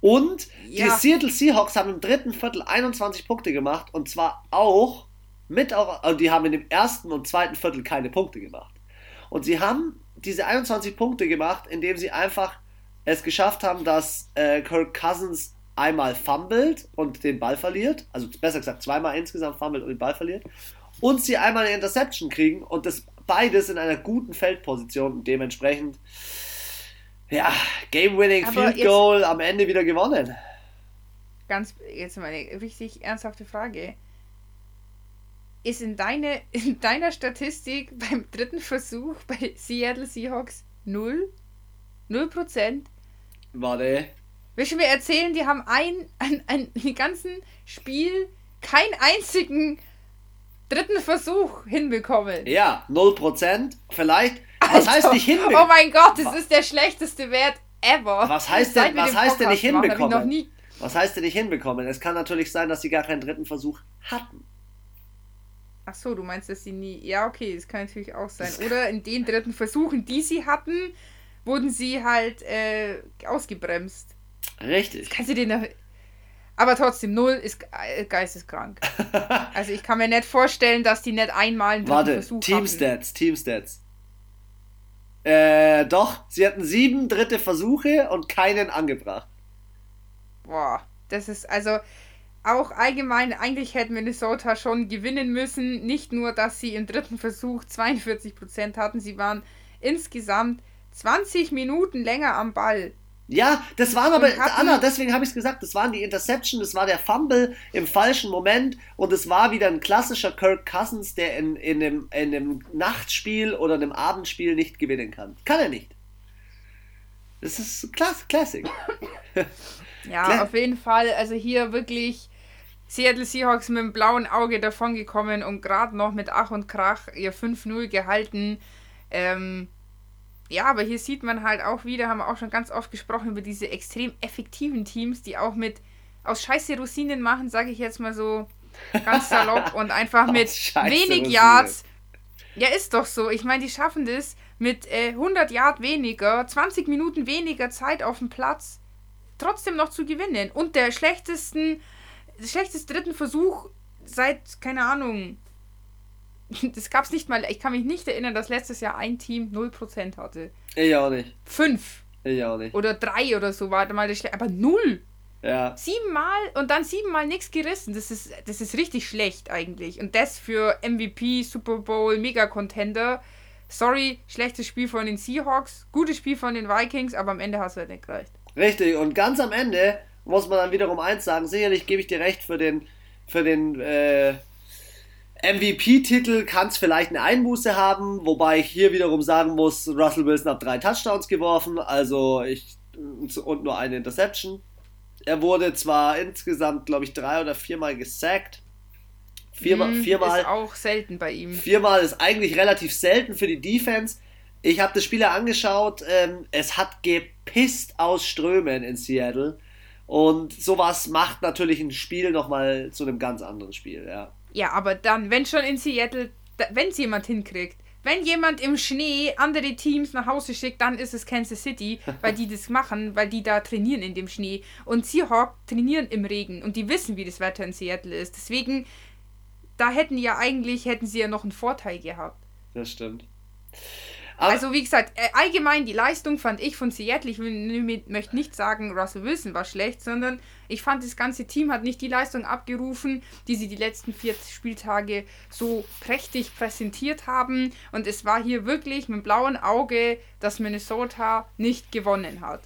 Und ja. die Seattle Seahawks haben im dritten Viertel 21 Punkte gemacht und zwar auch mit auch, also die haben in dem ersten und zweiten Viertel keine Punkte gemacht. Und sie haben diese 21 Punkte gemacht, indem sie einfach es geschafft haben, dass äh, Kirk Cousins einmal fummelt und den Ball verliert, also besser gesagt zweimal insgesamt fummelt und den Ball verliert, und sie einmal eine Interception kriegen und das beides in einer guten Feldposition und dementsprechend ja, Game-Winning Field Goal am Ende wieder gewonnen. Ganz jetzt mal eine richtig ernsthafte Frage ist in, deine, in deiner Statistik beim dritten Versuch bei Seattle Seahawks 0? 0%? Warte. Willst du mir erzählen, die haben ein, ein, ein, im ganzen Spiel keinen einzigen dritten Versuch hinbekommen? Ja, 0%. Vielleicht. Alter, was heißt nicht hinbekommen? Oh mein Gott, das ist der schlechteste Wert ever. Was heißt denn, was heißt denn nicht hinbekommen? Was heißt denn nicht hinbekommen? Es kann natürlich sein, dass sie gar keinen dritten Versuch hatten. Ach so, du meinst, dass sie nie. Ja, okay, das kann natürlich auch sein. Oder in den dritten Versuchen, die sie hatten, wurden sie halt äh, ausgebremst. Richtig. kannst du dir noch. Aber trotzdem, 0 ist ge geisteskrank. also ich kann mir nicht vorstellen, dass die nicht einmal einen Warte, Versuch Teamstats, Teamstats. Äh, doch, sie hatten sieben dritte Versuche und keinen angebracht. Boah, das ist also auch allgemein, eigentlich hätte Minnesota schon gewinnen müssen. Nicht nur, dass sie im dritten Versuch 42% hatten, sie waren insgesamt 20 Minuten länger am Ball. Ja, das waren aber, Anna, deswegen habe ich es gesagt, das waren die Interception, das war der Fumble im falschen Moment und es war wieder ein klassischer Kirk Cousins, der in, in, einem, in einem Nachtspiel oder einem Abendspiel nicht gewinnen kann. Kann er nicht. Das ist Klass Classic. ja, Kla auf jeden Fall, also hier wirklich Seattle Seahawks mit dem blauen Auge davongekommen und gerade noch mit Ach und Krach ihr 5-0 gehalten. Ähm, ja, aber hier sieht man halt auch wieder, haben wir auch schon ganz oft gesprochen über diese extrem effektiven Teams, die auch mit aus scheiße Rosinen machen, sage ich jetzt mal so ganz salopp und einfach mit wenig Yards. Ja, ist doch so. Ich meine, die schaffen das mit äh, 100 Yard weniger, 20 Minuten weniger Zeit auf dem Platz, trotzdem noch zu gewinnen. Und der schlechtesten, der schlechteste dritten Versuch seit, keine Ahnung, das gab es nicht mal. Ich kann mich nicht erinnern, dass letztes Jahr ein Team 0% hatte. Ich auch nicht. Fünf. Ich auch nicht. Oder drei oder so war mal das Aber null. Ja. Siebenmal und dann siebenmal nichts gerissen. Das ist, das ist richtig schlecht eigentlich. Und das für MVP, Super Bowl, Mega-Contender. Sorry, schlechtes Spiel von den Seahawks, gutes Spiel von den Vikings, aber am Ende hast du halt nicht gereicht. Richtig, und ganz am Ende muss man dann wiederum eins sagen. Sicherlich gebe ich dir recht für den, für den äh, MVP-Titel kann es vielleicht eine Einbuße haben, wobei ich hier wiederum sagen muss, Russell Wilson hat drei Touchdowns geworfen, also ich und nur eine Interception. Er wurde zwar insgesamt, glaube ich, drei oder viermal gesackt. Viermal, mm, viermal. Ist auch selten bei ihm. Viermal ist eigentlich relativ selten für die Defense. Ich habe das Spiel ja angeschaut. Ähm, es hat gepisst aus Strömen in Seattle. Und sowas macht natürlich ein Spiel nochmal zu einem ganz anderen Spiel, ja. Ja, aber dann, wenn schon in Seattle, wenn es jemand hinkriegt, wenn jemand im Schnee andere Teams nach Hause schickt, dann ist es Kansas City, weil die das machen, weil die da trainieren in dem Schnee. Und Seahawks trainieren im Regen und die wissen, wie das Wetter in Seattle ist. Deswegen, da hätten ja eigentlich, hätten sie ja noch einen Vorteil gehabt. Das stimmt. Also wie gesagt, äh, allgemein die Leistung fand ich von Seattle, ich will, möchte nicht sagen, Russell Wilson war schlecht, sondern ich fand, das ganze Team hat nicht die Leistung abgerufen, die sie die letzten vier Spieltage so prächtig präsentiert haben. Und es war hier wirklich mit blauem Auge, dass Minnesota nicht gewonnen hat.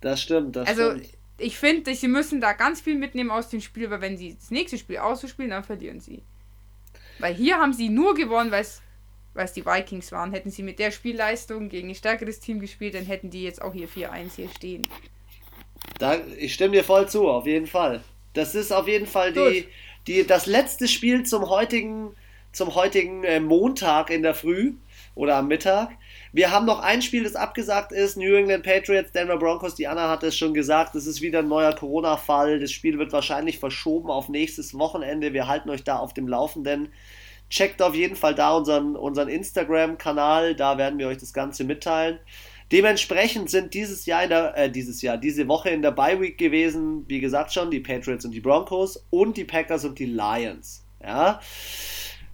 Das stimmt, das also, stimmt. Ich finde, sie müssen da ganz viel mitnehmen aus dem Spiel, weil wenn sie das nächste Spiel ausspielen, dann verlieren sie. Weil hier haben sie nur gewonnen, weil es weil es die Vikings waren. Hätten sie mit der Spielleistung gegen ein stärkeres Team gespielt, dann hätten die jetzt auch hier 4-1 hier stehen. Da, ich stimme dir voll zu, auf jeden Fall. Das ist auf jeden Fall die, die, das letzte Spiel zum heutigen, zum heutigen äh, Montag in der Früh oder am Mittag. Wir haben noch ein Spiel, das abgesagt ist. New England Patriots, Denver Broncos. Die Anna hat es schon gesagt. Es ist wieder ein neuer Corona-Fall. Das Spiel wird wahrscheinlich verschoben auf nächstes Wochenende. Wir halten euch da auf dem Laufenden. Checkt auf jeden Fall da unseren, unseren Instagram-Kanal, da werden wir euch das Ganze mitteilen. Dementsprechend sind dieses Jahr, der, äh, dieses Jahr, diese Woche in der Bye Week gewesen, wie gesagt schon, die Patriots und die Broncos und die Packers und die Lions. Ja.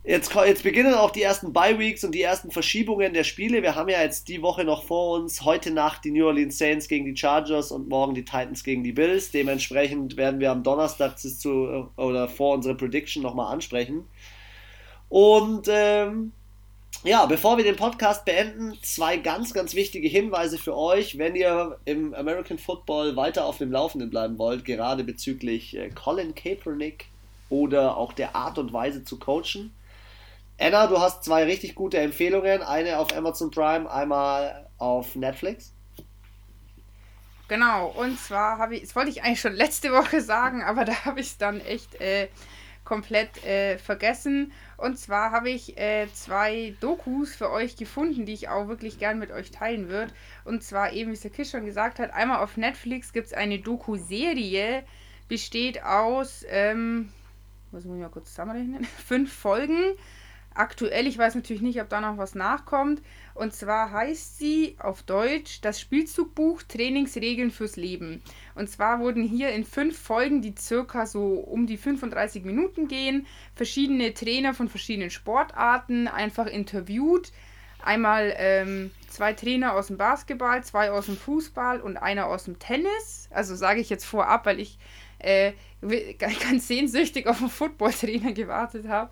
Jetzt, jetzt beginnen auch die ersten Bye Weeks und die ersten Verschiebungen der Spiele. Wir haben ja jetzt die Woche noch vor uns. Heute Nacht die New Orleans Saints gegen die Chargers und morgen die Titans gegen die Bills. Dementsprechend werden wir am Donnerstag zu, oder vor unserer Prediction nochmal ansprechen. Und ähm, ja, bevor wir den Podcast beenden, zwei ganz, ganz wichtige Hinweise für euch, wenn ihr im American Football weiter auf dem Laufenden bleiben wollt, gerade bezüglich äh, Colin Kaepernick oder auch der Art und Weise zu coachen. Anna, du hast zwei richtig gute Empfehlungen, eine auf Amazon Prime, einmal auf Netflix. Genau, und zwar habe ich, das wollte ich eigentlich schon letzte Woche sagen, aber da habe ich es dann echt äh, komplett äh, vergessen. Und zwar habe ich äh, zwei Dokus für euch gefunden, die ich auch wirklich gern mit euch teilen würde. Und zwar eben, wie es der Kiss schon gesagt hat, einmal auf Netflix gibt es eine Doku-Serie, besteht aus, ähm, muss ich mal kurz zusammenrechnen, fünf Folgen. Aktuell, ich weiß natürlich nicht, ob da noch was nachkommt. Und zwar heißt sie auf Deutsch das Spielzugbuch Trainingsregeln fürs Leben. Und zwar wurden hier in fünf Folgen, die circa so um die 35 Minuten gehen, verschiedene Trainer von verschiedenen Sportarten einfach interviewt. Einmal ähm, zwei Trainer aus dem Basketball, zwei aus dem Fußball und einer aus dem Tennis. Also sage ich jetzt vorab, weil ich äh, ganz sehnsüchtig auf einen Footballtrainer gewartet habe.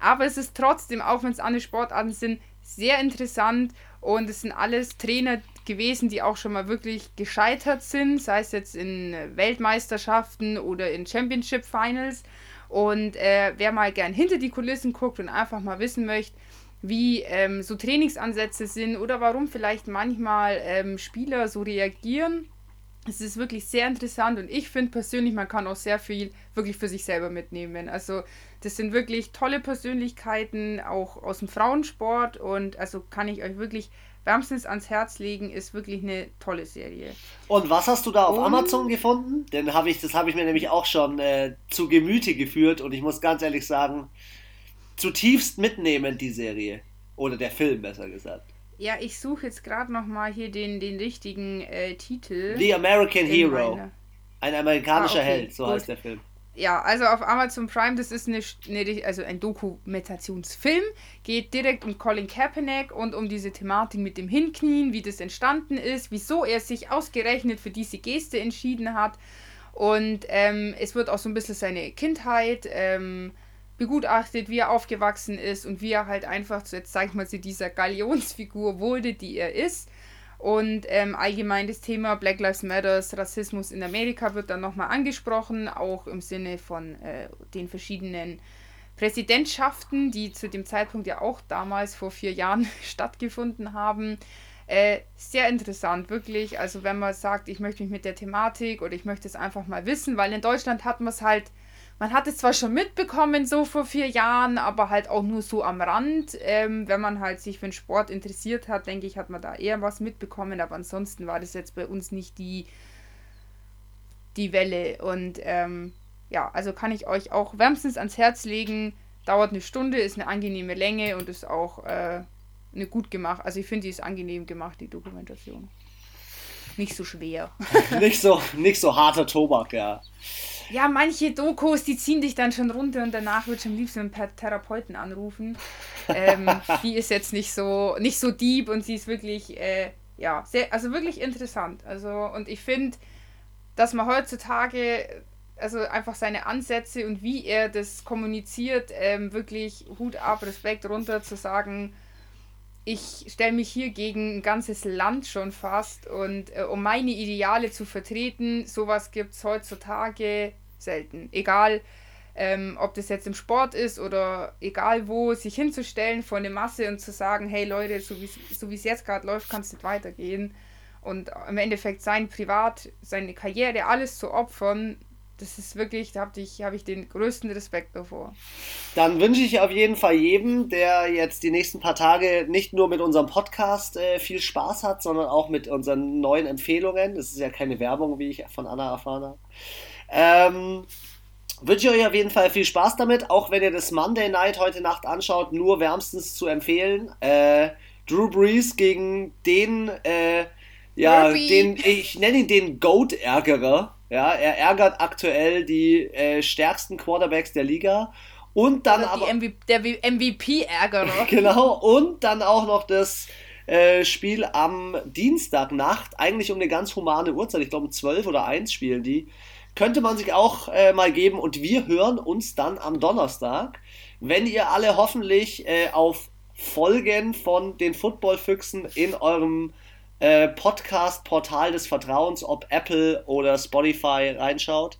Aber es ist trotzdem, auch wenn es andere Sportarten sind, sehr interessant und es sind alles Trainer gewesen, die auch schon mal wirklich gescheitert sind, sei es jetzt in Weltmeisterschaften oder in Championship Finals. Und äh, wer mal gern hinter die Kulissen guckt und einfach mal wissen möchte, wie ähm, so Trainingsansätze sind oder warum vielleicht manchmal ähm, Spieler so reagieren, es ist wirklich sehr interessant und ich finde persönlich, man kann auch sehr viel wirklich für sich selber mitnehmen. Also das sind wirklich tolle Persönlichkeiten, auch aus dem Frauensport und also kann ich euch wirklich wärmstens ans Herz legen, ist wirklich eine tolle Serie. Und was hast du da auf und, Amazon gefunden? Denn habe ich, das habe ich mir nämlich auch schon äh, zu Gemüte geführt und ich muss ganz ehrlich sagen, zutiefst mitnehmend die Serie. Oder der Film, besser gesagt. Ja, ich suche jetzt gerade nochmal hier den, den richtigen äh, Titel. The American Hero. Meine... Ein amerikanischer ah, okay, Held, so gut. heißt der Film. Ja, also auf Amazon Prime, das ist eine, eine, also ein Dokumentationsfilm, geht direkt um Colin Kaepernick und um diese Thematik mit dem Hinknien, wie das entstanden ist, wieso er sich ausgerechnet für diese Geste entschieden hat. Und ähm, es wird auch so ein bisschen seine Kindheit ähm, begutachtet, wie er aufgewachsen ist und wie er halt einfach, jetzt sag ich mal, zu dieser Galionsfigur wurde, die er ist. Und ähm, allgemein das Thema Black Lives Matter, Rassismus in Amerika wird dann nochmal angesprochen, auch im Sinne von äh, den verschiedenen Präsidentschaften, die zu dem Zeitpunkt ja auch damals vor vier Jahren stattgefunden haben. Äh, sehr interessant, wirklich. Also wenn man sagt, ich möchte mich mit der Thematik oder ich möchte es einfach mal wissen, weil in Deutschland hat man es halt man hat es zwar schon mitbekommen, so vor vier Jahren, aber halt auch nur so am Rand. Ähm, wenn man halt sich für den Sport interessiert hat, denke ich, hat man da eher was mitbekommen, aber ansonsten war das jetzt bei uns nicht die, die Welle. Und ähm, ja, also kann ich euch auch wärmstens ans Herz legen. Dauert eine Stunde, ist eine angenehme Länge und ist auch äh, eine gut gemacht. Also ich finde, die ist angenehm gemacht, die Dokumentation. Nicht so schwer. nicht, so, nicht so harter Tobak, ja. Ja, manche Dokus, die ziehen dich dann schon runter und danach würde ich am liebsten einen Therapeuten anrufen. Ähm, die ist jetzt nicht so, nicht so deep und sie ist wirklich, äh, ja, sehr, also wirklich interessant. Also, und ich finde, dass man heutzutage, also einfach seine Ansätze und wie er das kommuniziert, ähm, wirklich Hut ab, Respekt runter zu sagen, ich stelle mich hier gegen ein ganzes Land schon fast und äh, um meine Ideale zu vertreten, sowas gibt es heutzutage selten. Egal, ähm, ob das jetzt im Sport ist oder egal wo, sich hinzustellen vor eine Masse und zu sagen, hey Leute, so wie so es jetzt gerade läuft, kann es nicht weitergehen. Und im Endeffekt sein Privat, seine Karriere, alles zu opfern, das ist wirklich, da habe ich, hab ich den größten Respekt davor. Dann wünsche ich auf jeden Fall jedem, der jetzt die nächsten paar Tage nicht nur mit unserem Podcast äh, viel Spaß hat, sondern auch mit unseren neuen Empfehlungen. Das ist ja keine Werbung, wie ich von Anna erfahren habe. Ähm, wünsche ich euch auf jeden Fall viel Spaß damit, auch wenn ihr das Monday Night heute Nacht anschaut, nur wärmstens zu empfehlen. Äh, Drew Brees gegen den, äh, ja, Ruby. den, ich nenne ihn den Goat-Ärgerer ja, er ärgert aktuell die äh, stärksten Quarterbacks der Liga. Und dann aber. MV der MVP-Ärgerer. genau, und dann auch noch das äh, Spiel am Dienstagnacht, eigentlich um eine ganz humane Uhrzeit, ich glaube um 12 oder 1 spielen die. Könnte man sich auch äh, mal geben und wir hören uns dann am Donnerstag, wenn ihr alle hoffentlich äh, auf Folgen von den Football-Füchsen in eurem äh, Podcast-Portal des Vertrauens, ob Apple oder Spotify, reinschaut.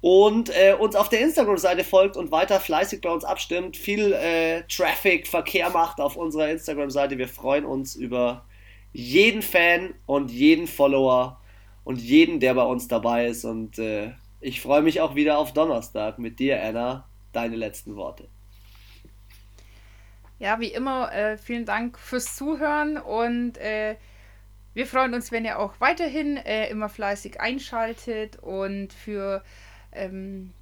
Und äh, uns auf der Instagram-Seite folgt und weiter fleißig bei uns abstimmt, viel äh, Traffic, Verkehr macht auf unserer Instagram-Seite. Wir freuen uns über jeden Fan und jeden Follower und jeden, der bei uns dabei ist. Und äh, ich freue mich auch wieder auf Donnerstag mit dir, Anna. Deine letzten Worte. Ja, wie immer, äh, vielen Dank fürs Zuhören und äh, wir freuen uns, wenn ihr auch weiterhin äh, immer fleißig einschaltet und für ähm,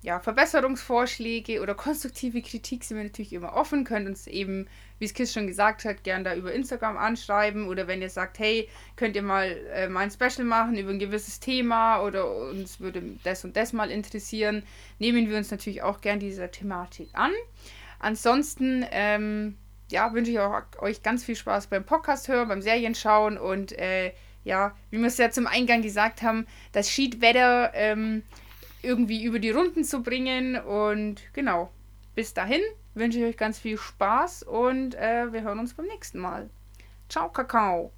ja, Verbesserungsvorschläge oder konstruktive Kritik sind wir natürlich immer offen. Könnt uns eben, wie es Chris schon gesagt hat, gern da über Instagram anschreiben oder wenn ihr sagt, hey, könnt ihr mal äh, mal Special machen über ein gewisses Thema oder uns würde das und das mal interessieren, nehmen wir uns natürlich auch gern dieser Thematik an. Ansonsten, ähm, ja, wünsche ich auch euch ganz viel Spaß beim Podcast hören, beim Serienschauen und äh, ja, wie wir es ja zum Eingang gesagt haben, das Schiedwetter ähm, irgendwie über die Runden zu bringen. Und genau, bis dahin wünsche ich euch ganz viel Spaß und äh, wir hören uns beim nächsten Mal. Ciao, Kakao.